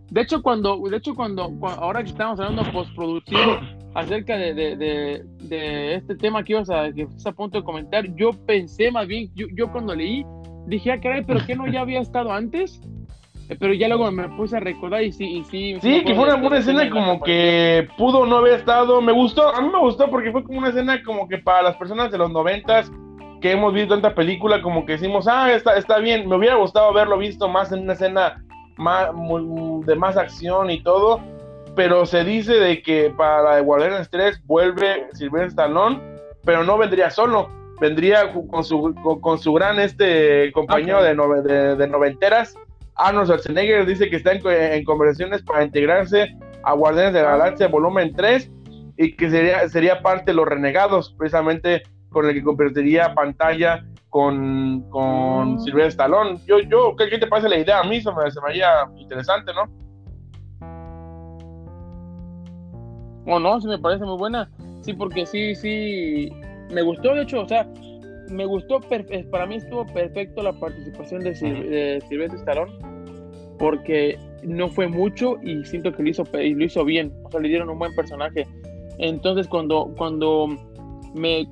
de hecho, cuando, de hecho, cuando, ahora que estamos hablando postproducción acerca de, de, de, este tema que ibas a, que estás a punto de comentar, yo pensé más bien, yo, yo cuando leí, dije, ah, caray, pero ¿qué no ya había estado antes? eh, pero ya luego me puse a recordar y sí, y sí. Sí, que fue una, una escena como que pudo no haber estado, me gustó, a mí me gustó porque fue como una escena como que para las personas de los noventas que hemos visto tanta película como que decimos, ah, está, está bien, me hubiera gustado haberlo visto más en una escena más, de más acción y todo, pero se dice de que para la de Guardianes 3 vuelve Sylvester Stallone, pero no vendría solo, vendría con su, con, su gran este compañero de, de, noventeras, Arnold Schwarzenegger dice que está en, conversaciones para integrarse a Guardianes de la Galaxia volumen 3 y que sería, sería parte de los renegados, precisamente con el que convertiría pantalla con, con Silvestre Stallone. Yo, yo, ¿qué, te parece la idea? A mí se me, se me haría interesante, ¿no? O no, sí me parece muy buena. Sí, porque sí, sí, me gustó, de hecho, o sea, me gustó, eh, para mí estuvo perfecto la participación de, Silvestre Stallone, porque no fue mucho y siento que lo hizo, lo hizo bien, o sea, le dieron un buen personaje. Entonces, cuando, cuando me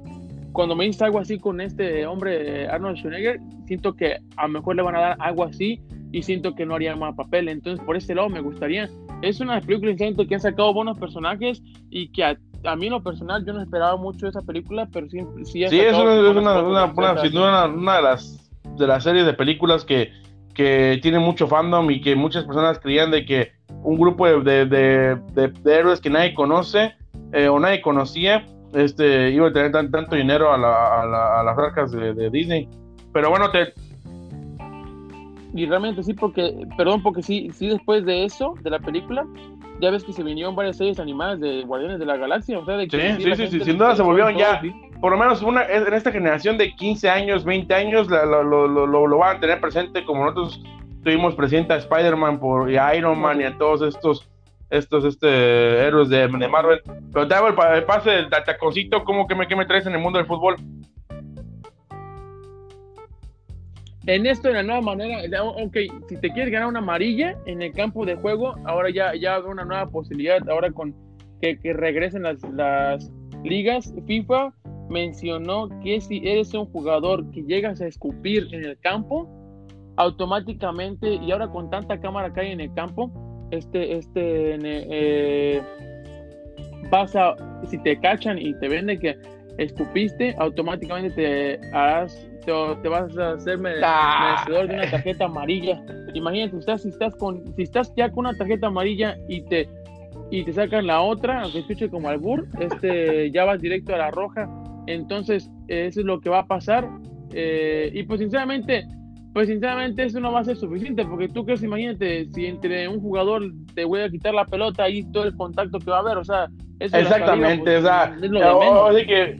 cuando me dice algo así con este hombre Arnold Schwarzenegger, siento que a lo mejor le van a dar algo así y siento que no haría más papel. Entonces, por ese lado me gustaría. Es una película siento que han sacado buenos personajes y que a, mí en lo personal yo no esperaba mucho de esa película, pero sí, sí, sí es, una, una, una, una, de las de las series de películas que, que tiene mucho fandom y que muchas personas creían de que un grupo de, de, de, héroes que nadie conoce eh, o nadie conocía este, iba a tener tanto dinero a, la, las arcas de, Disney. Pero bueno, te... Y realmente sí, porque, perdón, porque sí, sí después de eso, de la película, ya ves que se vinieron varias series animadas de Guardianes de la Galaxia, o sea, de que sí, sí, sí, sin duda se volvieron ya, por lo menos una, en esta generación de 15 años, 20 años, lo, lo, lo, lo, van a tener presente como nosotros tuvimos presente a Spider-Man y a Iron Man y a todos estos estos este, héroes de, Marvel. Pero te hago el, pase del taconcito, ¿cómo que me, que me traes en el mundo del fútbol? En esto, de la nueva manera, ok, si te quieres ganar una amarilla en el campo de juego, ahora ya, ya una nueva posibilidad, ahora con que, que regresen las, las ligas, FIFA mencionó que si eres un jugador que llegas a escupir en el campo, automáticamente, y ahora con tanta cámara que hay en el campo, este, este, eh, vas a, si te cachan y te venden que estupiste, automáticamente te harás, te, vas a hacer ah. merecedor de una tarjeta amarilla. Imagínate, estás, si estás con, si estás ya con una tarjeta amarilla y te y te sacan la otra, aunque escuche como albur, este, ya vas directo a la roja. Entonces, eso es lo que va a pasar. Eh, y pues sinceramente, pues sinceramente eso no va a ser suficiente, porque tú crees, imagínate, si entre un jugador te voy a quitar la pelota y todo el contacto que va a haber, o sea, eso Exactamente, pues, o sea, es lo de menos. que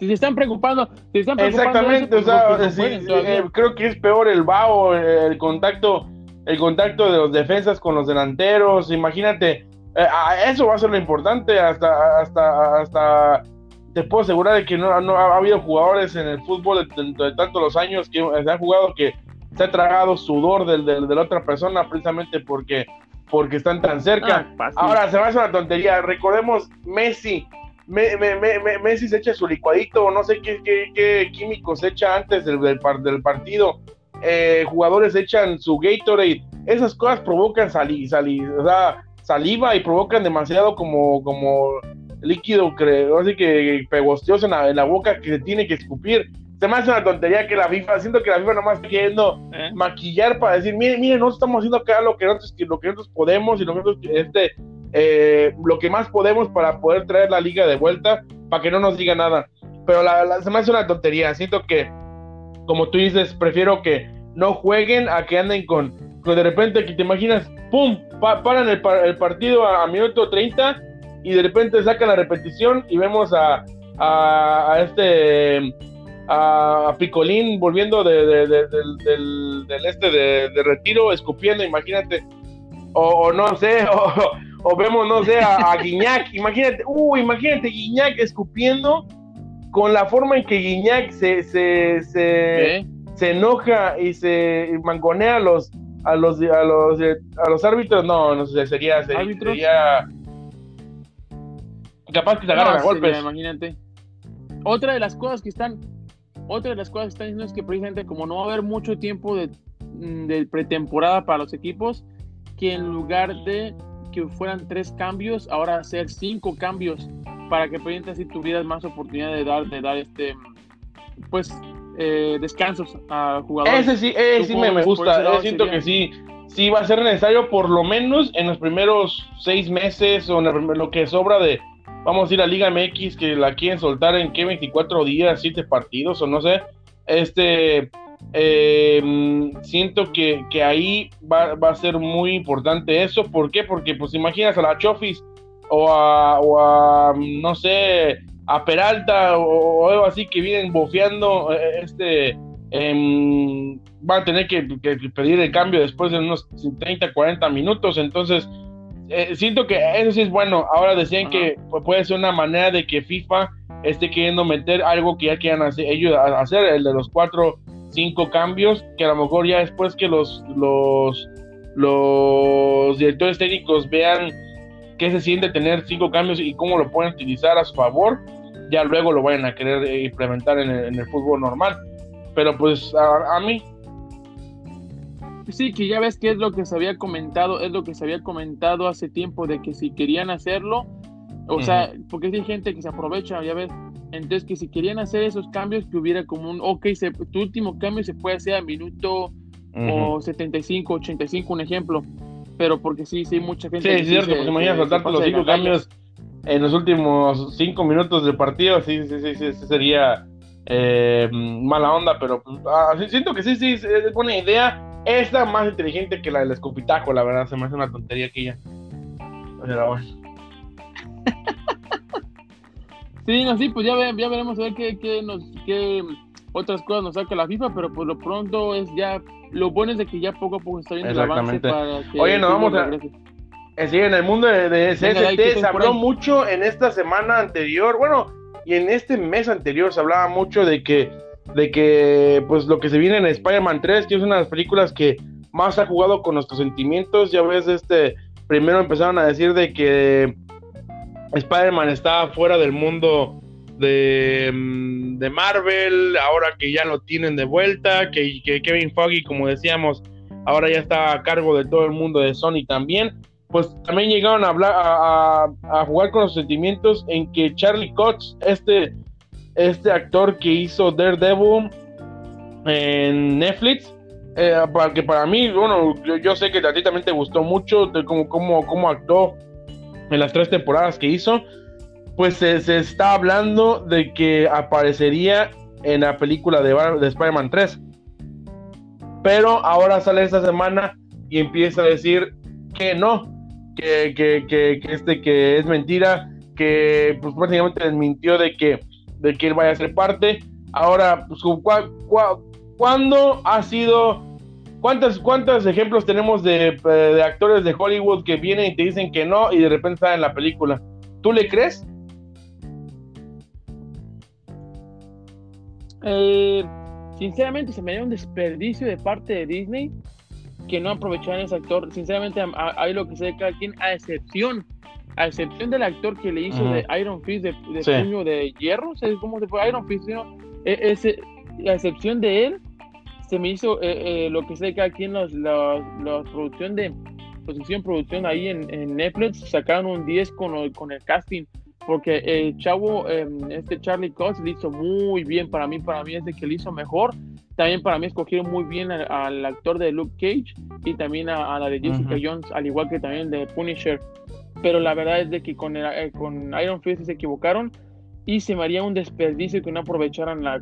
si se están preocupando, si están preocupando Exactamente, o pues, sea, eh, creo que es peor el vaho, el contacto, el contacto de los defensas con los delanteros, imagínate, eh, eso va a ser lo importante hasta hasta hasta te puedo asegurar de que no, ha habido jugadores en el fútbol de, de, tantos los años que se han jugado que se ha tragado sudor del, de la otra persona precisamente porque, porque están tan cerca. Ah, Ahora se me hace una tontería. Recordemos Messi. Messi se echa su licuadito, no sé qué, qué, químicos echa antes del, del, partido. Eh, jugadores echan su Gatorade. Esas cosas provocan sali, sali, saliva y provocan demasiado como, como líquido, creo, así que pegostioso en la, en la boca que se tiene que escupir. Se me hace una tontería que la FIFA, siento que la FIFA nomás queriendo ¿Eh? maquillar para decir, miren, miren, nosotros estamos haciendo acá lo que nosotros, lo que nosotros podemos y lo que nosotros, este, eh, lo que más podemos para poder traer la liga de vuelta, para que no nos diga nada. Pero la, se me hace una tontería, siento que, como tú dices, prefiero que no jueguen a que anden con, con de repente que te imaginas, ¡pum! paran el, el partido a, a minuto 30 y de repente sacan la repetición y vemos a, a, este a, Picolín volviendo de, del, este de, retiro, escupiendo, imagínate, o, no sé, o, vemos, no sé, a, Guiñac, imagínate, uh, imagínate Guiñac escupiendo con la forma en que Guiñac se, se, se, se enoja y se mangonea a los a los a los a los árbitros, no, no sé, sería, sería capaz que te agarran a golpes. imagínate. Otra de las cosas que están, otra de las cosas que están diciendo es que precisamente como no va a haber mucho tiempo de, mm, de pretemporada para los equipos, que en lugar de que fueran tres cambios, ahora hacer cinco cambios para que permita así tuvieras más oportunidad de dar, de dar este, pues, eh, descansos a jugadores. Ese sí, ese sí me, gusta. Yo siento que sí, sí va a ser necesario por lo menos en los primeros seis meses o en lo que sobra de, vamos a ir a Liga MX que la quieren soltar en qué 24 días, siete partidos o no sé. Este, eh, siento que, que ahí va, va, a ser muy importante eso. ¿Por qué? Porque pues imaginas a la Chofis o a, o a no sé, a Peralta o, algo así que vienen bofeando, eh, este, eh, van a tener que, pedir el cambio después de unos 30, 40 minutos. Entonces, eh, siento que eso sí es bueno. Ahora decían que puede ser una manera de que FIFA esté queriendo meter algo que ya quieran hacer, ellos hacer, el de los cuatro, cinco cambios, que a lo mejor ya después que los, los, los directores técnicos vean qué se siente tener cinco cambios y cómo lo pueden utilizar a su favor, ya luego lo vayan a querer eh, implementar en el, fútbol normal. Pero pues a, mí. Sí, que ya ves que es lo que se había comentado, es lo que se había comentado hace tiempo de que si querían hacerlo, o sea, porque hay gente que se aprovecha, ya ves, entonces que si querían hacer esos cambios, que hubiera como un, ok, tu último cambio se puede hacer a minuto o 75, 85, un ejemplo pero porque sí, sí, mucha gente. Sí, es cierto, pues imagina los cinco cambios en los últimos cinco minutos del partido, sí, sí, sí, sí, sería eh, mala onda, pero ah, siento que sí, sí, es buena idea. Esta más inteligente que la del escopitajo, la verdad, se me hace una tontería aquí ya. Pero bueno. sí, no, sí, pues ya, ya veremos a ver qué, qué, nos, qué otras cosas nos saca la FIFA, pero por lo pronto es ya lo bueno es de que ya poco a poco está viendo el avance para que Oye, nos vamos a eh, sí, en el mundo de, de CST se habló mucho en esta semana anterior, bueno, y en este mes anterior se hablaba mucho de que de que pues lo que se viene en Spider-Man 3, que es una de las películas que más ha jugado con nuestros sentimientos, ya ves este primero empezaron a decir de que Spider-Man está fuera del mundo de, mm, de, Marvel, ahora que ya lo tienen de vuelta, que, Kevin Foggy, como decíamos, ahora ya está a cargo de todo el mundo de Sony también, pues también llegaron a hablar, a, jugar con los sentimientos en que Charlie Cox, este, este actor que hizo Daredevil en Netflix, eh, para que para mí, bueno, yo, sé que a ti también te gustó mucho de cómo, cómo, cómo actuó en las tres temporadas que hizo pues se, está hablando de que aparecería en la película de, de Spider-Man 3. Pero ahora sale esta semana y empieza a decir que no, que, que, este que es mentira, que pues prácticamente desmintió de que, de que él vaya a ser parte. Ahora, pues, ¿cuándo ha sido ¿Cuántos, ¿Cuántos ejemplos tenemos de, de, actores de Hollywood que vienen y te dicen que no y de repente están en la película? ¿Tú le crees? Eh, sinceramente, se me dio un desperdicio de parte de Disney que no aprovecharon ese actor. Sinceramente, hay lo que sé de cada quien, a excepción, a excepción del actor que le hizo de Iron Fist de, puño de hierro, ¿sabes cómo se fue Iron Fist? E, ese, a excepción de él, se me hizo eh, eh, lo que sé de cada quien, los, la, producción de producción, producción ahí en, en, Netflix, sacaron un 10 con, con el casting porque el chavo, em, este Charlie Cox, lo hizo muy bien para mí, para mí es de que lo hizo mejor. También para mí escogieron muy bien al, actor de Luke Cage y también a, la de Jessica Jones, al igual que también de Punisher. Pero la verdad es de que con, eh, con Iron Fist se equivocaron y se me haría un desperdicio que no aprovecharan a,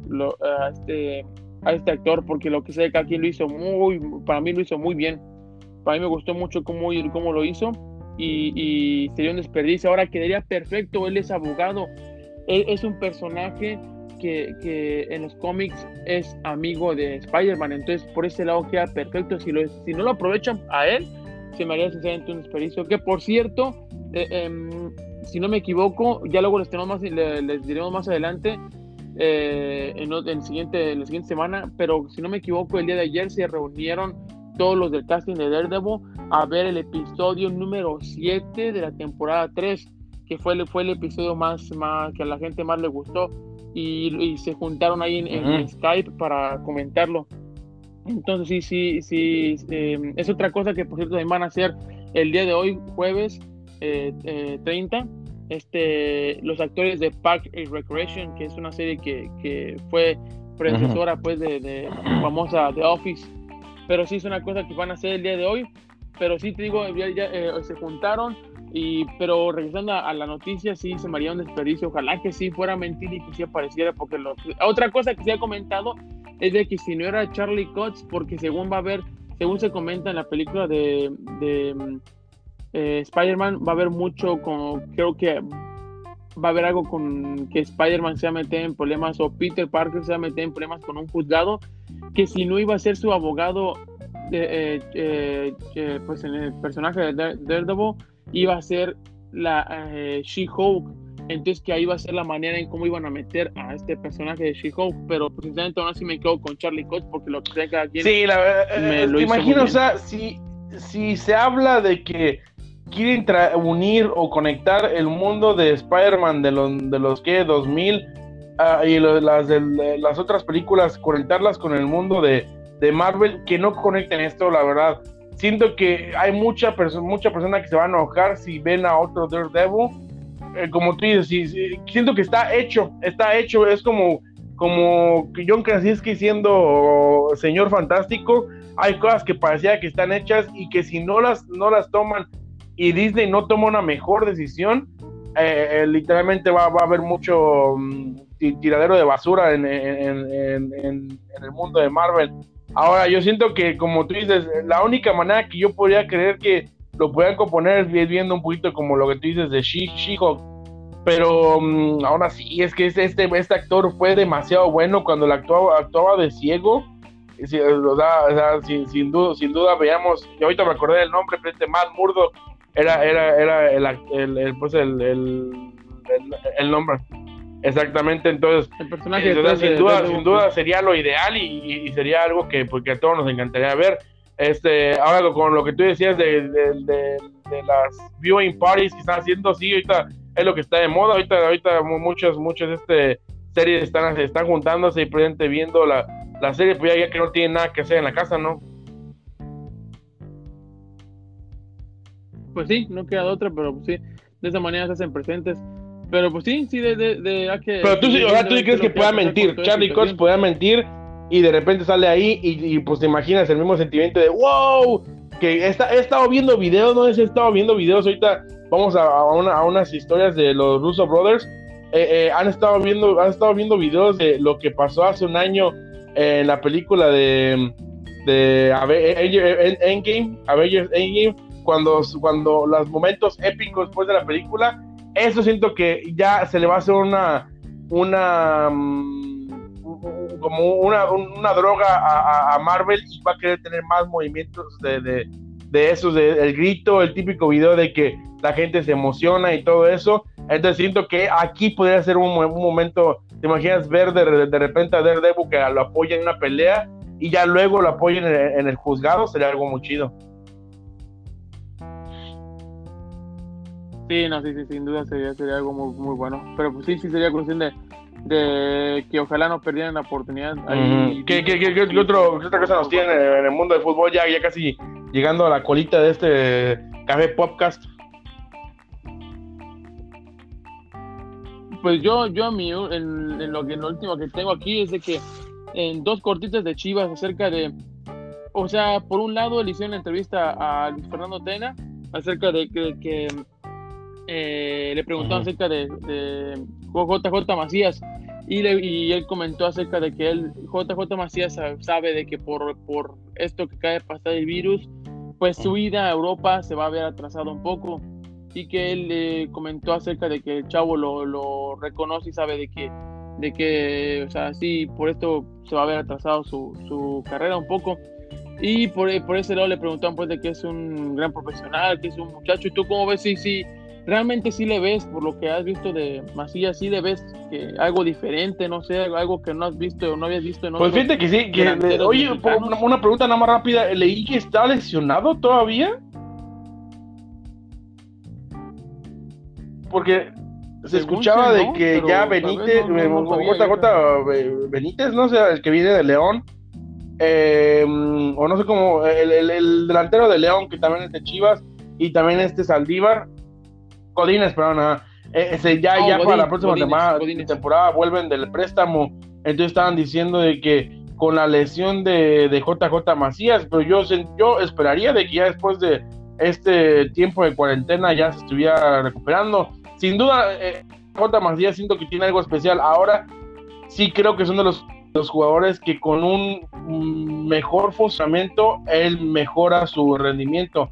este, a este actor, porque lo que sé que aquí lo hizo muy, para mí lo hizo muy bien. Para mí me gustó mucho cómo, cómo lo hizo y, sería un desperdicio. Ahora quedaría perfecto, él es abogado, él es un personaje que, que, en los cómics es amigo de Spider-Man, entonces por ese lado queda perfecto. Si, lo, si no lo aprovechan a él, se me haría sinceramente un desperdicio. Que por cierto, eh, em, si no me equivoco, ya luego les, tenemos más, les, diremos más adelante. Eh, en, en, siguiente, en la siguiente semana, pero si no me equivoco, el día de ayer se reunieron todos los del casting de Daredevil a ver el episodio número 7 de la temporada 3, que fue, fue el episodio más, más que a la gente más le gustó y, se juntaron ahí en, Skype para comentarlo. Entonces, sí, sí, sí, em, es otra cosa que por cierto van a hacer el día de hoy, jueves 30, eh, este, los actores de Park and Recreation, que es una serie que, que fue predecesora pues de, de, famosa The Office, pero sí es una cosa que van a hacer el día de hoy, pero sí te digo, ya, eh, se juntaron, y, pero regresando a, la noticia, sí se me haría un desperdicio, ojalá que sí fuera mentira y que sí apareciera, porque lo, otra cosa que se ha comentado es de que si no era Charlie Cox, porque según va a haber, según se comenta en la película de, de eh, Spider-Man, va a haber mucho, con, creo que va a haber algo con que Spider-Man se va a meter en problemas o Peter Parker se va a meter en problemas con un juzgado, que si no iba a ser su abogado, eh, eh, pues en el personaje de Daredevil, iba a ser la She-Hulk. Entonces que ahí va a ser la manera en cómo iban a meter a este personaje de She-Hulk, pero precisamente aún así me quedo con Charlie Cox porque lo que sea cada quien Sí, la, me lo imagino, o sea, si, si se habla de que quieren unir o conectar el mundo de Spider-Man de los, de los que 2000 ah, y las, de, las otras películas, conectarlas con el mundo de, de, Marvel, que no conecten esto, la verdad. Siento que hay mucha, perso mucha persona que se va a enojar si ven a otro Daredevil eh, como tú dices, siento que está hecho, está hecho, es como, como John Krasinski siendo señor fantástico, hay cosas que parecía que están hechas y que si no las, no las toman y Disney no toma una mejor decisión, eh, eh, literalmente va, a haber mucho mm, tiradero de basura en, en, el mundo de Marvel. Ahora, yo siento que, como tú dices, la única manera que yo podría creer que lo puedan componer viendo un poquito como lo que tú dices de She-Hulk. Pero um, aún así, es que este, este actor fue demasiado bueno cuando actuaba, actuaba de ciego. sin, duda, sin duda veamos, y ahorita me acordé del nombre, pero este Matt Murdock era, era, era el, el, pues el, el, nombre. Exactamente, entonces, el personaje sin, duda, sin duda sería lo ideal y, sería algo que, porque a todos nos encantaría ver. Este, ahora con lo que tú decías de, de, las viewing parties que están haciendo, sí, ahorita es lo que está de moda, ahorita, ahorita muchas, muchas este, series están, están juntándose y presente viendo la, la serie, pues ya, que no tienen nada que hacer en la casa, ¿no? Pues sí, no queda otra, pero pues sí, de esa manera se hacen presentes. Pero pues sí, sí, de, de, de que... Pero tú, sí, tú crees que pueda mentir, Charlie Cox pueda mentir y de repente sale ahí y, pues te imaginas el mismo sentimiento de wow, que he estado viendo videos, no he estado viendo videos, ahorita vamos a, unas historias de los Russo Brothers, eh, eh, han estado viendo han estado viendo videos de lo que pasó hace un año en la película de, de Endgame, Avengers Endgame, cuando, cuando los momentos épicos después de la película, eso siento que ya se le va a hacer una una mm, como una, una droga a, Marvel y va a querer tener más movimientos de, de, de esos, de, el grito, el típico video de que la gente se emociona y todo eso. Entonces siento que aquí podría ser un, un momento, te imaginas ver de, de repente a Daredevil que lo apoya en una pelea y ya luego lo apoyen en, el juzgado, sería algo muy chido. Sí, no, sí, sí, sin duda sería, sería algo muy, muy bueno. Pero pues sí, sí sería cuestión de, de que ojalá no perdieran la oportunidad. ¿Qué, qué, qué, qué otro, otra cosa nos tiene en el mundo del fútbol? Ya, ya casi llegando a la colita de este café podcast. Pues yo, yo en, en, lo que en lo último que tengo aquí es de que en dos cortitas de Chivas acerca de, o sea, por un lado le hicieron entrevista a Luis Fernando Tena acerca de que, eh, le preguntaron acerca de, de JJ Macías y, y, él comentó acerca de que él, JJ Macías sabe de que por, por esto que acaba de pasar el virus, pues su ida a Europa se va a ver atrasado un poco y que él eh, comentó acerca de que el chavo lo, lo, reconoce y sabe de que, de que, o sea, sí, por esto se va a ver atrasado su, su carrera un poco. Y por, por ese lado le preguntaron pues de que es un gran profesional, que es un muchacho. ¿Y tú cómo ves si, si, realmente sí le ves, por lo que has visto de Macías, sí le ves que algo diferente, no sé, algo que no has visto o no habías visto en Pues fíjate que sí, que, oye, una, pregunta nada más rápida, ¿leí que está lesionado todavía? Porque se escuchaba de que ya Benítez, JJ eh, Benítez, no sé, el que viene de León, eh, o no sé cómo, el, delantero de León, que también es de Chivas, y también este Saldívar, Codines, perdón, ese ya, ya para la próxima temporada vuelven del préstamo, entonces estaban diciendo de que con la lesión de, de JJ Macías, pero yo, yo esperaría de que ya después de este tiempo de cuarentena ya se estuviera recuperando. Sin duda, eh, J. Macías siento que tiene algo especial. Ahora sí creo que son de los, los jugadores que con un mejor funcionamiento, él mejora su rendimiento.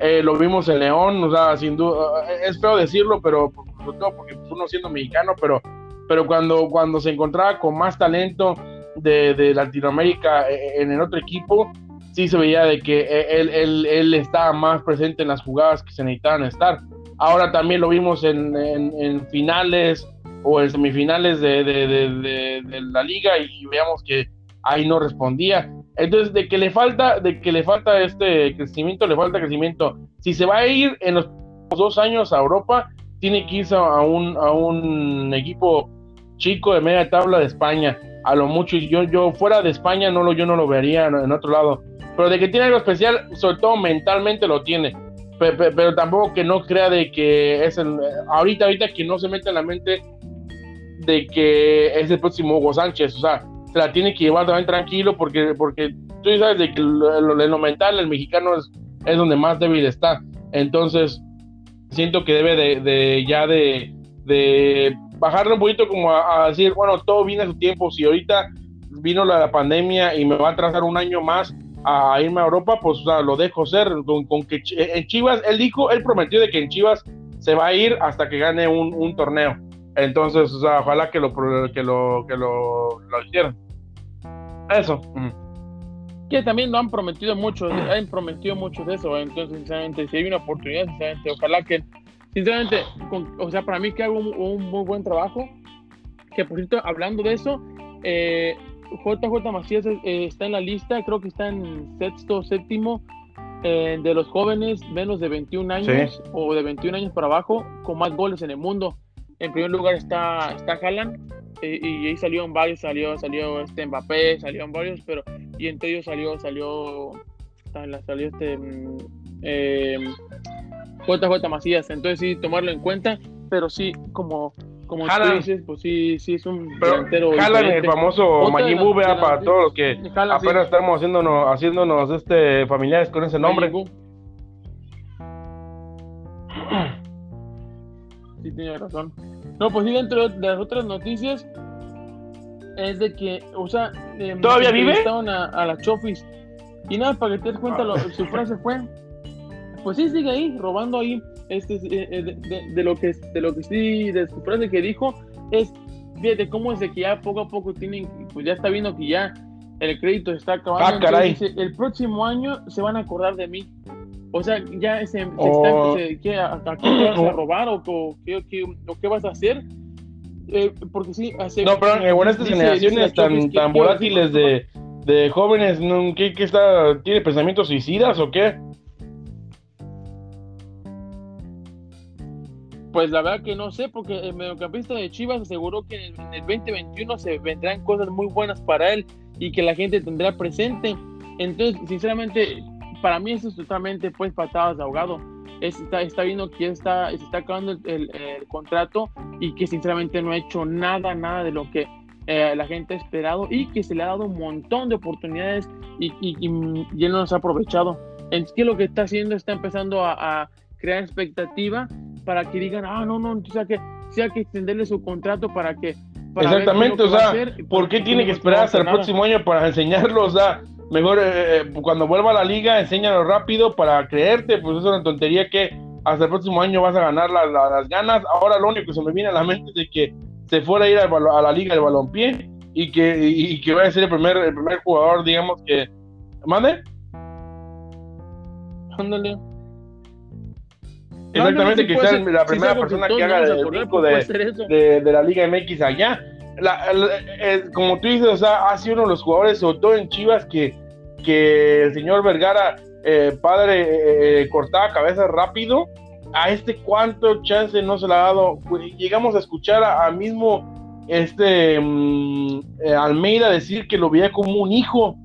Eh, lo vimos en León, o sea, sin duda, eh, es feo decirlo, pero sobre todo porque uno siendo mexicano, pero, pero cuando, cuando se encontraba con más talento de, de Latinoamérica en el otro equipo, sí se veía de que él, él, él, estaba más presente en las jugadas que se necesitaban estar. Ahora también lo vimos en, finales o en semifinales de, de, de, la liga y veamos que ahí no respondía. Entonces, de que le falta, de que le falta este crecimiento, le falta crecimiento. Si se va a ir en los dos años a Europa, tiene que irse a un, a un equipo chico de media tabla de España. A lo mucho, yo, yo fuera de España no lo, yo no lo vería en otro lado pero de que tiene algo especial, sobre todo mentalmente lo tiene. Pero, tampoco que no crea de que es el, ahorita, ahorita que no se mete en la mente de que es el próximo Hugo Sánchez, o sea, se la tiene que llevar también tranquilo porque, porque tú sabes de que lo, lo, mental, el mexicano es, es donde más débil está. Entonces, siento que debe de, de ya de, de bajarle un poquito como a, decir, bueno, todo viene a su tiempo, si ahorita vino la, la pandemia y me va a trazar un año más, a irme a Europa, pues lo dejo ser. Con, que en Chivas, él dijo, él prometió de que en Chivas se va a ir hasta que gane un, torneo. Entonces, o sea, ojalá que lo que lo que lo, hicieran. Eso. Que también lo han prometido mucho, han prometido mucho de eso. Entonces, sinceramente, si hay una oportunidad, sinceramente, ojalá que, sinceramente, o sea, para mí que hago un, muy buen trabajo. Que por cierto, hablando de eso, eh, JJ Macías eh, está en la lista, creo que está en sexto, séptimo eh, de los jóvenes menos de 21 años o de 21 años para abajo con más goles en el mundo. En primer lugar está, está Haaland eh, y ahí salieron varios, salió, salió este Mbappé, salieron varios, pero y entre ellos salió, salió, salió este JJ Macías. Entonces sí, tomarlo en cuenta, pero sí, como como tú dices, pues sí, sí es un delantero. Jalan el famoso Mayibu, vea, para todos los que apenas estamos haciéndonos, haciéndonos este familiares con ese nombre. Sí, tiene razón. No, pues sí, dentro de las otras noticias es de que, o sea, eh, ¿todavía vive? A, a la Chofis. Y nada, para que te des cuenta, lo, su frase fue: Pues sí, sigue ahí, robando ahí este, eh, eh, de, lo que, de lo que sí, de su frase que dijo, es, fíjate cómo es de que ya poco a poco tienen, pues ya está viendo que ya el crédito está acabando. Ah, dice, el próximo año se van a acordar de mí. O sea, ya se, se oh. está, ¿a, qué vas a robar o, qué, qué, vas a hacer? Eh, porque sí, hace, No, pero en estas generaciones tan, tan volátiles de, de jóvenes, ¿qué, qué está, ¿tiene pensamientos suicidas o qué? Pues la verdad que no sé, porque el mediocampista de Chivas aseguró que en el, 2021 se vendrán cosas muy buenas para él y que la gente tendrá presente. Entonces, sinceramente, para mí eso es totalmente pues patadas de ahogado. está, está viendo que está, se está acabando el, contrato y que sinceramente no ha hecho nada, nada de lo que eh, la gente ha esperado y que se le ha dado un montón de oportunidades y, y, y, él no las ha aprovechado. Es que lo que está haciendo está empezando a, a crear expectativa para que digan, ah, no, no, o sea que sea que extenderle su contrato para que... Exactamente, o sea, ¿por qué tiene que esperar hasta el próximo año para enseñarlo? O sea, mejor eh, eh, cuando vuelva a la liga, enséñalo rápido para creerte, pues es una tontería que hasta el próximo año vas a ganar las ganas. Ahora lo único que se me viene a la mente es de que se fuera a ir a, la liga del balompié y que, y, que vaya a ser el primer, el primer jugador, digamos que... ¿Mande? Ándale. Exactamente, que sea la primera persona que, haga el pico de, de, la Liga MX allá. Eh, como tú dices, o sea, ha sido uno de los jugadores, sobre todo en Chivas, que, que el señor Vergara, eh, padre, eh, cortaba cabezas rápido. A este cuánto chance no se le ha dado. Llegamos a escuchar a, mismo este mm, Almeida decir que lo veía como un hijo.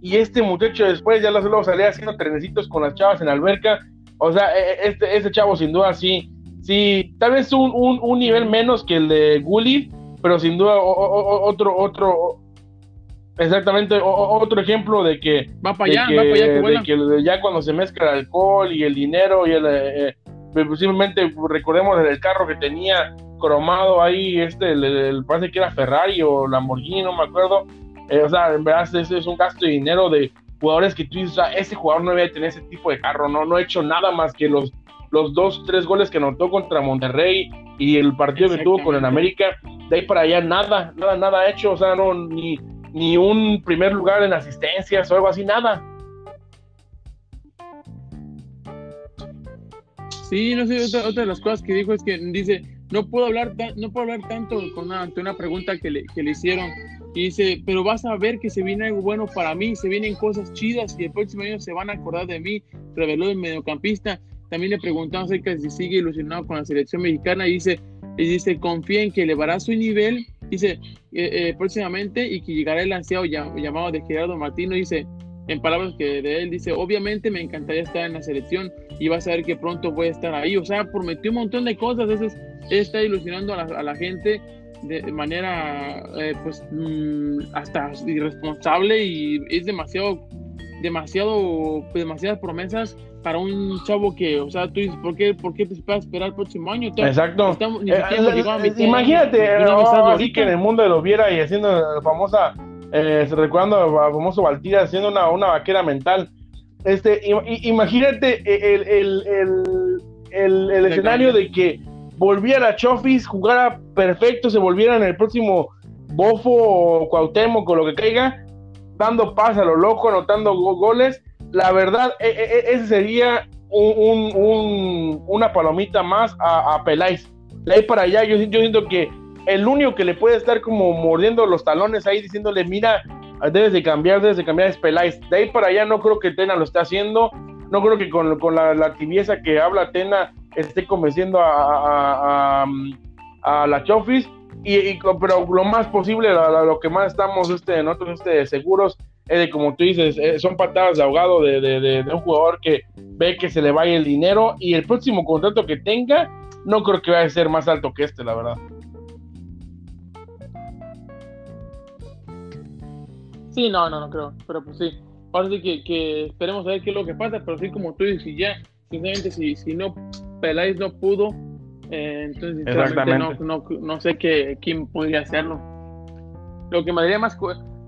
y este muchacho después ya luego salía haciendo trenecitos con las chavas en la alberca. O sea, e, e, este, este chavo sin duda sí, sí, tal vez un, un, nivel menos que el de Gulli, pero sin duda otro, otro, exactamente otro ejemplo de que va para allá, va para allá, que ya cuando se mezcla el alcohol y el dinero y el eh, eh posiblemente recordemos el carro que tenía cromado ahí, este, el, parece que era Ferrari o Lamborghini, no me acuerdo, eh, o sea, en verdad ese es un gasto de dinero de jugadores que tú dices, o sea, ese jugador no debe tener ese tipo de carro, no, no ha hecho nada más que los, los dos, tres goles que anotó contra Monterrey y el partido que tuvo con el América, de ahí para allá nada, nada, nada hecho, o sea, no, ni, ni un primer lugar en asistencias o algo así, nada. Sí, no sé, otra, de las cosas que dijo es que dice, no puedo hablar, no puedo hablar tanto con una, ante una pregunta que le, que le hicieron y dice, pero vas a ver que se viene algo bueno para mí, se vienen cosas chidas y el próximo año se van a acordar de mí, reveló el mediocampista. También le preguntaron acerca de si sigue ilusionado con la selección mexicana y dice, y dice confía en que elevará su nivel, dice, eh, eh, próximamente y que llegará el ansiado llamado de Gerardo Martino, dice, en palabras que de él, dice, obviamente me encantaría estar en la selección y vas a ver que pronto voy a estar ahí. O sea, prometió un montón de cosas, eso es, está ilusionando a la, a la gente de manera eh, pues mm, hasta irresponsable y es demasiado demasiado demasiadas promesas para un chavo que, o sea, tú dices, ¿por qué, por qué te esperas esperar el próximo año? Exacto. imagínate, así que en el mundo lo viera y haciendo la famosa, eh, recordando al famoso Valtira, haciendo una, una vaquera mental. Este, imagínate el, el, el, el escenario de que volviera a Chofis, jugara perfecto, se volviera en el próximo Bofo o Cuauhtémoc o lo que caiga, dando paz a lo loco, anotando goles. La verdad, e, e, e, ese sería un, una palomita más a, a Peláez. De ahí para allá, yo, yo siento que el único que le puede estar como mordiendo los talones ahí, diciéndole, mira, debes de cambiar, debes de cambiar, es Peláez. De ahí para allá no creo que Tena lo esté haciendo, no creo que con, con la, la, tibieza que habla Tena esté convenciendo a, a, la Chofis, y, pero lo más posible, lo, que más estamos este, nosotros este, seguros es de, como tú dices, eh, son patadas de ahogado de, de, un jugador que ve que se le vaya el dinero y el próximo contrato que tenga, no creo que vaya a ser más alto que este, la verdad. Sí, no, no, no creo, pero pues sí. Ahora sí que, que esperemos a ver qué es lo que pasa, pero sí como tú dices, si ya, sinceramente, si, si no Peláez no pudo, eh, entonces sinceramente no, no, sé qué, quién podría hacerlo. Lo que me daría más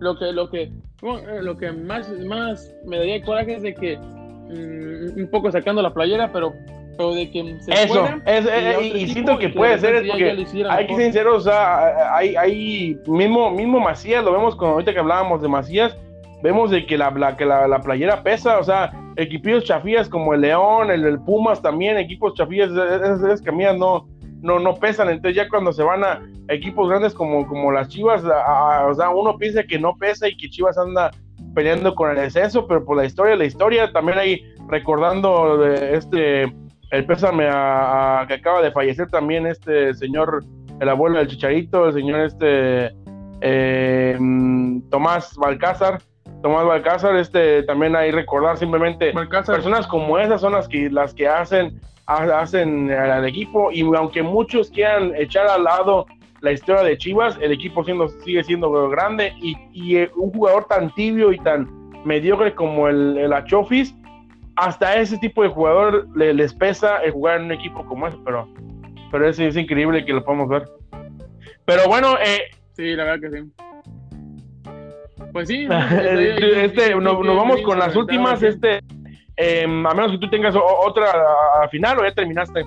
lo que lo que eh, lo que más, más me daría coraje es de que mm, un poco sacando la playera, pero pero de que se eso es, y, siento que puede ser es porque hay que ser sinceros hay, hay mismo mismo Macías lo vemos con ahorita que hablábamos de Macías vemos de que la, que la, la, playera pesa, o sea, equipos chafías como el León, el, el Pumas también, equipos chafías, esas, camisas no, no, no pesan, entonces ya cuando se van a equipos grandes como, como las Chivas, o sea, uno piensa que no pesa y que Chivas anda peleando con el descenso, pero por la historia, la historia, también ahí recordando de este, el pésame a, que acaba de fallecer también este señor, el abuelo del Chicharito, el señor este eh, mm, Tomás Balcázar, Tomás Balcázar, este, también hay recordar simplemente personas como esas son las que, las que hacen, hacen al equipo y aunque muchos quieran echar al lado la historia de Chivas, el equipo siendo, sigue siendo grande y, eh, un jugador tan tibio y tan mediocre como el, el Achofis, hasta ese tipo de jugador le, les pesa el jugar en un equipo como ese, pero, pero es, es increíble que lo podamos ver. Pero bueno, eh, sí, la verdad que sí. Pues sí. este, nos, vamos con las últimas, este, em, a menos que tú tengas otra final o ya terminaste.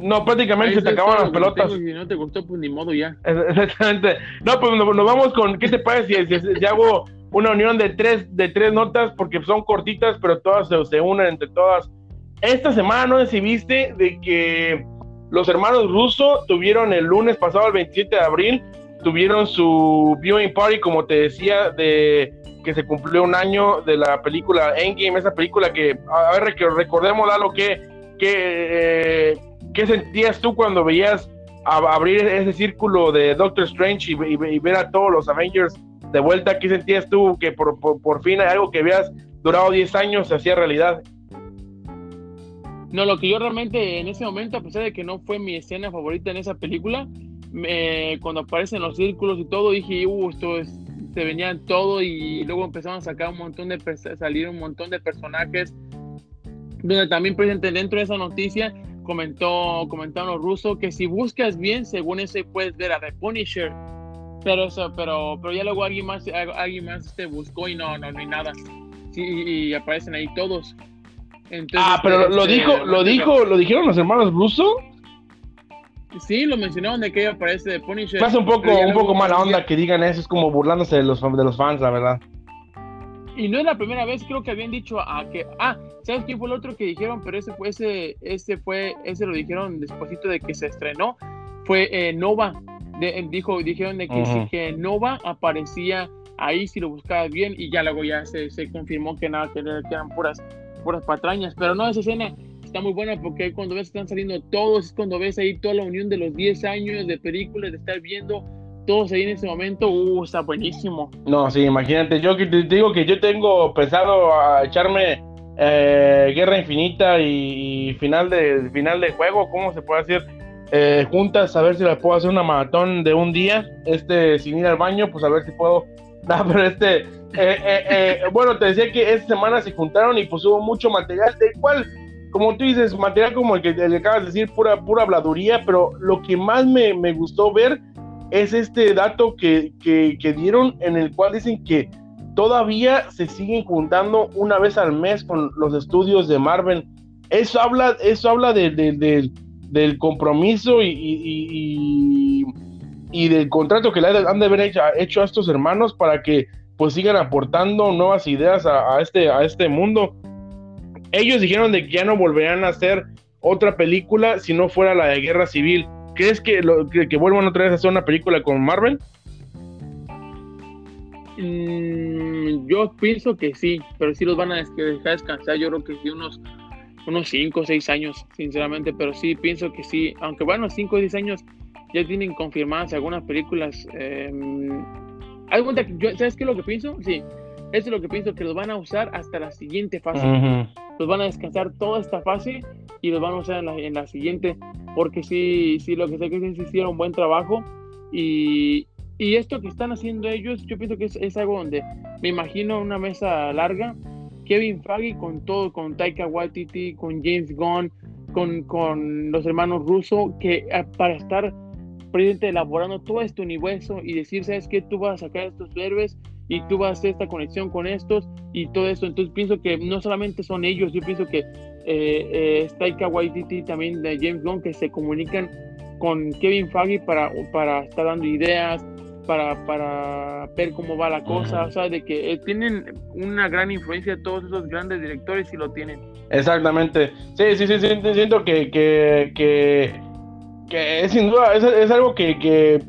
No, prácticamente se te acaban las pelotas. si no te gustó, pues ni modo ya. Exactamente. No, pues nos, vamos con, ¿qué te parece si, hago una unión de tres, de tres notas? Porque son cortitas, pero todas se, se unen entre todas. Esta semana, no sé si viste, de que los hermanos Russo tuvieron el lunes pasado, el 27 de abril, tuvieron su viewing party, como te decía, de que se cumplió un año de la película Endgame, esa película que, a ver, recordemos, lo que, que, eh, ¿qué sentías tú cuando veías abrir ese círculo de Doctor Strange y, ver a todos los Avengers de vuelta, ¿qué sentías tú que por, por, fin algo que habías durado 10 años se hacía realidad? No, lo que yo realmente en ese momento, a pesar de que no fue mi escena favorita en esa película, cuando aparecen los círculos y todo, dije, uh, esto es, se venían todo y luego empezaron a sacar un montón de, salir un montón de personajes, donde también presente dentro de esa noticia comentó, comentaron los rusos que si buscas bien, según eso puedes ver a The Punisher, pero eso, pero, pero ya luego alguien más, alguien más te buscó y no, no, no hay nada. Sí, y aparecen ahí todos ah, pero lo este, dijo, lo dijo, lo dijeron los hermanos Russo. Sí, lo mencionaron de que aparece de Punisher. Pasa un poco, un poco mala onda que digan eso, es como burlándose de los, de los fans, la verdad. Y no es la primera vez, creo que habían dicho a que, ah, ¿sabes quién fue el otro que dijeron? Pero ese fue, ese, ese fue, ese lo dijeron después de que se estrenó, fue eh, Nova. dijo, dijeron de que, sí, que Nova aparecía ahí si lo buscabas bien y ya luego ya se, se confirmó que nada, que eran puras puras patrañas, pero no, esa escena está muy buena porque cuando ves están saliendo todos, es cuando ves ahí toda la unión de los 10 años de películas, de estar viendo todos ahí en ese momento, uh, está buenísimo. No, sí, imagínate, yo te digo que yo tengo pensado a echarme eh, Guerra Infinita y, final de final de juego, ¿cómo se puede decir? Eh, juntas, a ver si la puedo hacer una maratón de un día, este, sin ir al baño, pues a ver si puedo. No, pero este, eh, eh, eh, bueno, te decía que esta semana se juntaron y pues hubo mucho material, del cual, como tú dices, material como el que, le acabas de decir, pura, pura habladuría, pero lo que más me, me gustó ver es este dato que, que, que, dieron en el cual dicen que todavía se siguen juntando una vez al mes con los estudios de Marvel. Eso habla, eso habla de, de, del compromiso y, y, y, del contrato que le han de haber hecho, a estos hermanos para que pues sigan aportando nuevas ideas a, este, a este mundo. Ellos dijeron de que ya no volverán a hacer otra película si no fuera la de Guerra Civil. ¿Crees que, que, vuelvan otra vez a hacer una película con Marvel? Mm, yo pienso que sí, pero sí los van a dejar descansar. Yo creo que sí, unos unos 5 o 6 años, sinceramente, pero sí pienso que sí, aunque bueno, 5 o 10 años ya tienen confirmadas algunas películas. Eh, ¿Sabes qué es lo que pienso? Sí, eso es lo que pienso, que los van a usar hasta la siguiente fase. Los van a descansar toda esta fase y los van a usar en la, siguiente, porque sí, sí, lo que sé que es hicieron un buen trabajo y, y esto que están haciendo ellos, yo pienso que es, es, algo donde me imagino una mesa larga, Kevin Feige con todo, con Taika Waititi, con James Gunn, con, con los hermanos Russo, que ah, para estar presidente elaborando todo este universo y decir, ¿sabes qué? Tú vas a sacar estos héroes y tú vas a hacer esta conexión con estos y todo eso. Entonces pienso que no solamente son ellos, yo pienso que eh, eh, Waititi también de James Gunn que se comunican con Kevin Feige para, para estar dando ideas, para, para ver cómo va la cosa, o sea, de que eh, tienen una gran influencia todos esos grandes directores y lo tienen. Exactamente. Sí, sí, sí, siento que, que, que que es sin duda, es, algo que,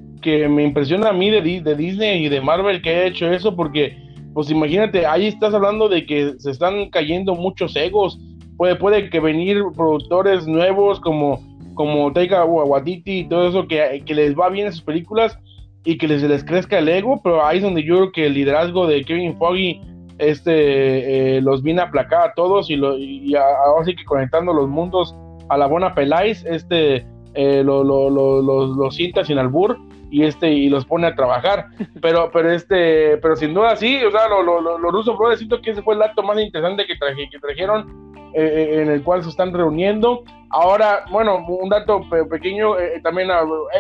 me impresiona a mí de, de, Disney y de Marvel que ha hecho eso, porque, pues imagínate, ahí estás hablando de que se están cayendo muchos egos. Puede, puede que venir productores nuevos como, como Taika Waititi y todo eso, que, que les va bien a sus películas y que les, les crezca el ego, pero ahí es donde yo creo que el liderazgo de Kevin Foggy este, eh, los viene a aplacar a todos y, lo, y ahora sí que conectando los mundos a la buena Peláis, este eh, lo, lo, lo, los sienta sin albur y este y los pone a trabajar. Pero pero este pero sin duda sí o sea los rusos brothers siento que ese fue el acto más interesante que, traje, que trajeron eh, eh, en el cual se están reuniendo. Ahora bueno un dato pequeño también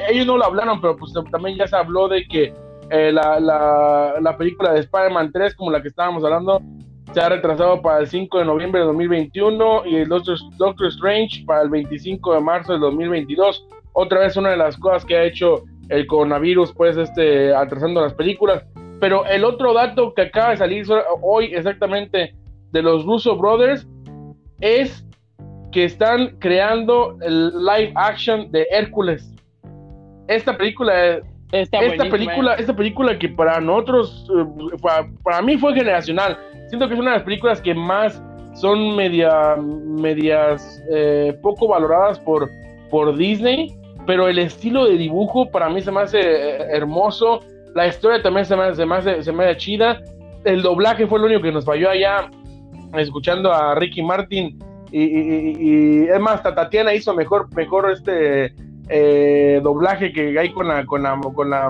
ellos no lo hablaron pero pues también ya se habló de que la, la, la película de Spider-Man 3 como la que estábamos hablando se ha retrasado para el 5 de noviembre de 2021 y el Doctor, Doctor Strange para el 25 de marzo de 2022. Otra vez una de las cosas que ha hecho el coronavirus, pues, este, atrasando las películas. Pero el otro dato que acaba de salir hoy exactamente de los Russo Brothers es que están creando el live action de Hércules. Esta película, esta película, esta película que para nosotros, eh, para mí fue generacional siento que es una de las películas que más son media, medias eh, poco valoradas por, por Disney, pero el estilo de dibujo para mí se me hace eh, hermoso, la historia también se me, se me hace, se me hace chida, el doblaje fue lo único que nos falló allá, escuchando a Ricky Martin, y, es más, Tatiana hizo mejor, mejor este eh, doblaje que hay con la, con la, con la,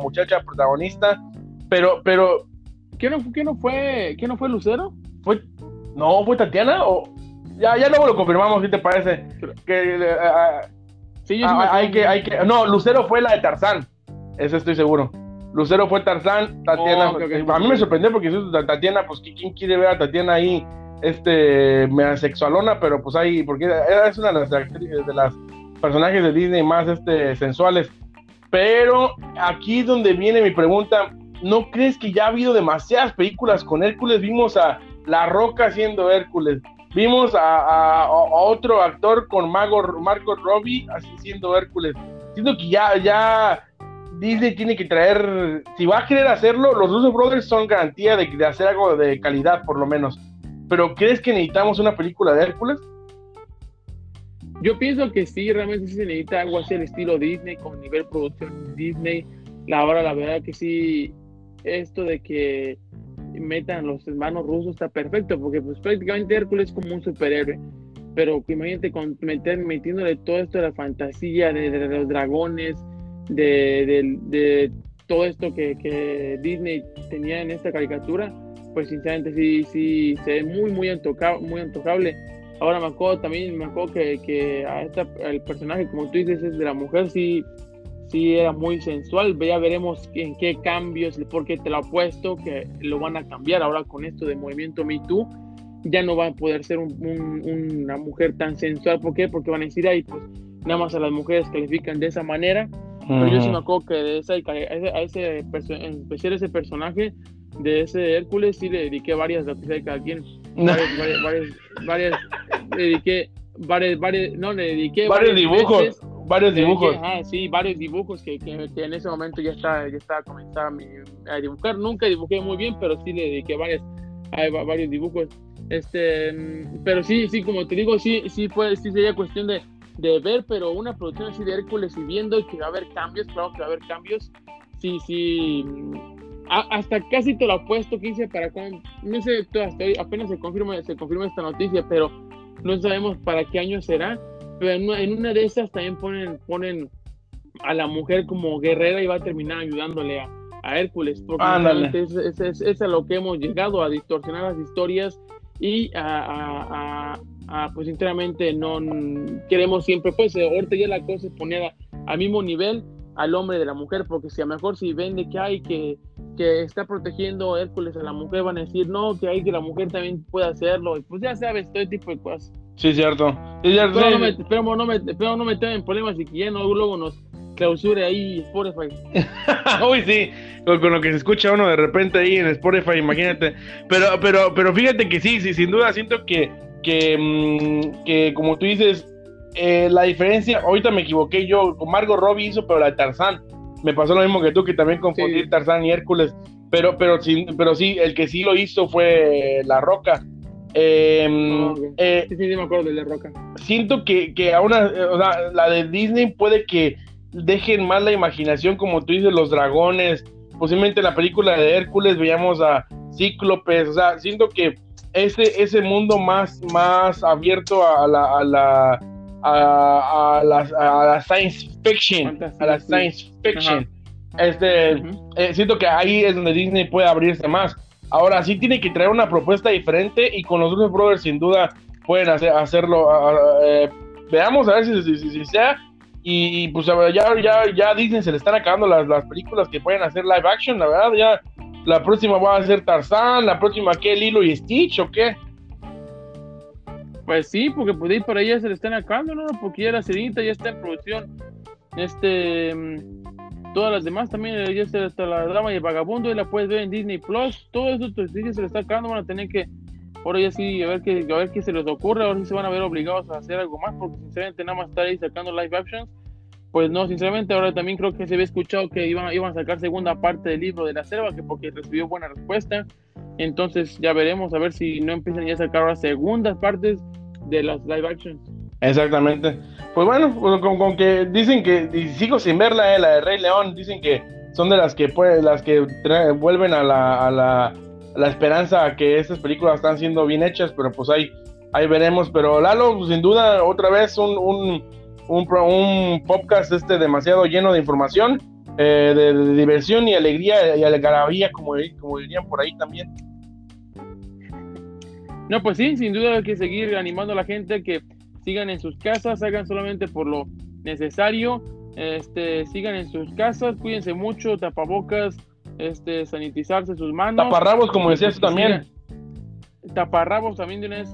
muchacha protagonista, pero, pero... ¿Qué no, fue, qué no fue Lucero? Fue, no, fue Tatiana o ya, ya luego lo confirmamos, ¿qué te parece? Que, eh, eh, sí, yo ah, hay que, hay que, no, Lucero fue la de Tarzán, eso estoy seguro. Lucero fue Tarzán, Tatiana, oh, a mí me sorprendió porque Tatiana, pues quién quiere ver a Tatiana ahí, este, me sexualona, pero pues ahí, porque es una de las, de las personajes de Disney más este, sensuales. Pero aquí donde viene mi pregunta, ¿no crees que ya ha habido demasiadas películas con Hércules? Vimos a La Roca haciendo Hércules, vimos a, otro actor con Mago, Marco Robbie así siendo Hércules. Siento que ya, ya Disney tiene que traer, si va a querer hacerlo, los Russo Brothers son garantía de, hacer algo de calidad por lo menos. Pero ¿crees que necesitamos una película de Hércules? Yo pienso que sí, realmente sí se necesita algo así al estilo Disney, con nivel producción Disney. La la verdad que sí, esto de que metan los hermanos rusos está perfecto, porque pues prácticamente Hércules es como un superhéroe. Pero imagínate con meter, metiéndole todo esto de la fantasía, de, los dragones, de, de, todo esto que, que, Disney tenía en esta caricatura, pues sinceramente sí, sí, se ve muy, muy, muy antojable Ahora me acuerdo también, me acuerdo que, que a esta, el personaje, como tú dices, es de la mujer, sí, sí era muy sensual. Ya veremos en qué cambios, porque te lo apuesto que lo van a cambiar ahora con esto de movimiento Me Too. Ya no va a poder ser una mujer tan sensual. ¿Por qué? Porque van a decir, ahí, pues nada más a las mujeres califican de esa manera. Pero yo sí me acuerdo que de esa, a ese, a especial ese personaje de ese Hércules, sí le dediqué varias noticias cada quien varias, varias, varias, dediqué, varias, varias, no, le dediqué varios dibujos, varios dibujos. ah, sí, varios dibujos que, que, que, en ese momento ya estaba, ya estaba comenzando a dibujar. Nunca dibujé muy bien, pero sí le dediqué varias, a varios dibujos. Este, pero sí, sí, como te digo, sí, sí, fue, sí sería cuestión de, de ver, pero una producción así de Hércules y viendo que va a haber cambios, claro que va a haber cambios. Sí, sí, hasta casi te lo apuesto, 15 para cuando, no sé, hasta hoy apenas se confirma, se confirma esta noticia, pero no sabemos para qué año será. Pero en una, de esas también ponen, ponen a la mujer como guerrera y va a terminar ayudándole a, a Hércules. Porque es, es, es, a lo que hemos llegado, a distorsionar las historias y a, a, pues sinceramente no queremos siempre, pues ahorita ya la cosa es poner al mismo nivel al hombre de la mujer, porque si a lo mejor si ven de que hay que que está protegiendo Hércules a la mujer van a decir, no, que hay que la mujer también puede hacerlo. Y pues ya sabes, todo tipo de cosas. Sí, cierto. Pero, no me, pero, no me, pero no me en problemas y que ya no luego nos clausure ahí Spotify. Uy, sí, con, lo que se escucha uno de repente ahí en Spotify, imagínate. Pero, pero, pero fíjate que sí, sí, sin duda siento que, que, mm, que como tú dices, eh, la diferencia, ahorita me equivoqué yo, con Margot Robbie hizo, pero la de Tarzán me pasó lo mismo que tú, que también confundí Tarzán y Hércules, pero, pero, sí, pero sí, el que sí lo hizo fue La Roca. Em, eh, sí, sí, me acuerdo de La Roca. Siento que, que a una, o sea, la de Disney puede que dejen más la imaginación, como tú dices, los dragones, posiblemente la película de Hércules veíamos a Cíclopes, o sea, siento que ese, ese mundo más, más abierto a la a, la, science fiction, a la science fiction. Este, eh, siento que ahí es donde Disney puede abrirse más. Ahora sí tiene que traer una propuesta diferente y con los Bruce Brothers sin duda pueden hacer, hacerlo. Eh, veamos a ver si, si, sea. Y, pues ya, ya, ya Disney se le están acabando las, las películas que pueden hacer live action, la verdad. Ya la próxima va a ser Tarzán, la próxima que Lilo y Stitch o qué. Pues sí, porque pues ahí ella se le están acabando, ¿no? Porque ya la sirenita ya está en producción. Este. Mm, todas las demás también, ya está hasta la drama y el vagabundo, y la puedes ver en Disney Plus. Todo eso sí, se le está acabando, van a tener que. Ahora ya sí, a ver qué, a ver qué se les ocurre, ahora sí se van a ver obligados a hacer algo más, porque sinceramente nada más estar ahí sacando live actions. Pues no, sinceramente, ahora también creo que se había escuchado que iban, iban a sacar segunda parte del libro de la selva, que porque recibió buena respuesta. Entonces ya veremos a ver si no empiezan ya a sacar ahora segundas partes de las live actions. Exactamente. Pues bueno, pues con, que dicen que, y sigo sin verla, eh, la de Rey León, dicen que son de las que pues, las que vuelven a la, a la, la esperanza que estas películas están siendo bien hechas, pero pues ahí, ahí veremos. Pero Lalo, pues, sin duda, otra vez un, un, un, podcast este demasiado lleno de información, eh, de, diversión y alegría y algarabía, como, como dirían por ahí también. No, pues sí, sin duda hay que seguir animando a la gente que sigan en sus casas, hagan solamente por lo necesario, este, sigan en sus casas, cuídense mucho, tapabocas, este, sanitizarse sus manos. Taparrabos, como decías también. Taparrabos también tienes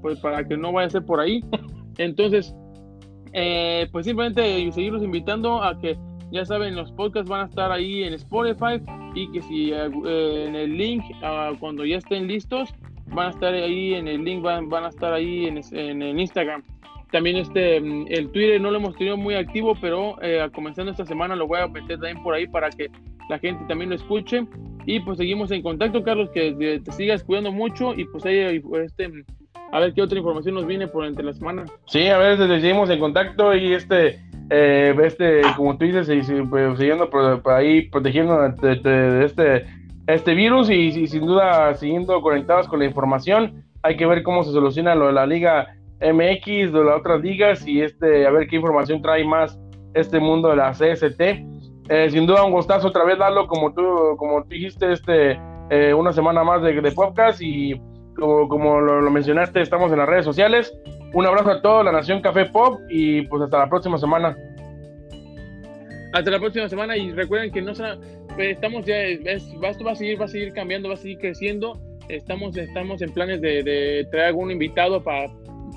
pues, para que no vaya a ser por ahí. Entonces, eh, pues simplemente seguirlos invitando a que, ya saben, los podcasts van a estar ahí en Spotify y que si eh, en el link, ah, cuando ya estén listos, van a estar ahí en el link, van, van a estar ahí en, en, el Instagram. También este, el Twitter no lo hemos tenido muy activo, pero eh, comenzando esta semana lo voy a meter también por ahí para que la gente también lo escuche. Y pues seguimos en contacto, Carlos, que te sigas cuidando mucho y pues ahí, este, a ver qué otra información nos viene por entre la semana. Sí, a ver, seguimos en contacto y este, eh, este, como tú dices, pues, siguiendo por, ahí protegiendo de este este virus y, sin duda siguiendo conectados con la información. Hay que ver cómo se soluciona lo de la Liga MX, de las otras ligas y este, a ver qué información trae más este mundo de la CST. Eh, sin duda un gustazo otra vez, darlo como tú, como dijiste, este, eh, una semana más de, podcast y como, como lo, mencionaste, estamos en las redes sociales. Un abrazo a toda la Nación Café Pop y pues hasta la próxima semana. Hasta la próxima semana y recuerden que no se estamos ya, esto va a seguir, va a seguir cambiando, va a seguir creciendo. Estamos, estamos en planes de, traer algún invitado para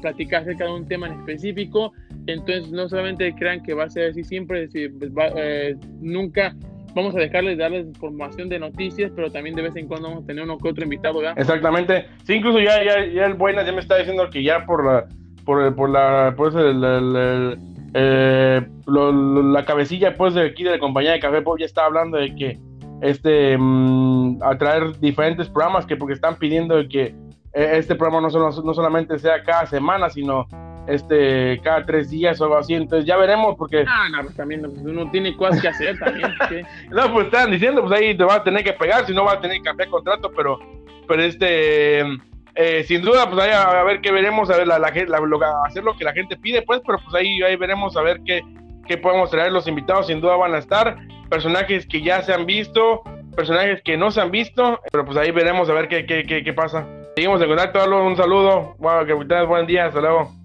platicar acerca de un tema en específico. Entonces, no solamente crean que va a ser así siempre, pues, eh, nunca vamos a dejarles darles información de noticias, pero también de vez en cuando vamos a tener uno que otro invitado, Exactamente. Sí, incluso ya, ya, ya el Buenas ya me está diciendo que ya por la, por, por la, por el eh, la cabecilla pues de aquí de la compañía de Café Pop ya está hablando de que este mm, a traer diferentes programas que porque están pidiendo que eh, este programa no, solo, no solamente sea cada semana sino este cada tres días o algo así. Entonces ya veremos porque ah no pues también pues, uno tiene cosas que hacer también no pues están diciendo pues ahí te va a tener que pegar si no va a tener que cambiar contrato pero pero este eh, sin duda, pues ahí a, ver qué veremos, a ver, la, hacer lo que la gente pide, pues, pero pues ahí, ahí veremos a ver qué, qué podemos traer. Los invitados sin duda van a estar, personajes que ya se han visto, personajes que no se han visto, pero pues ahí veremos a ver qué, qué, qué, qué pasa. Seguimos en contacto, un saludo, bueno, que buen día, hasta luego.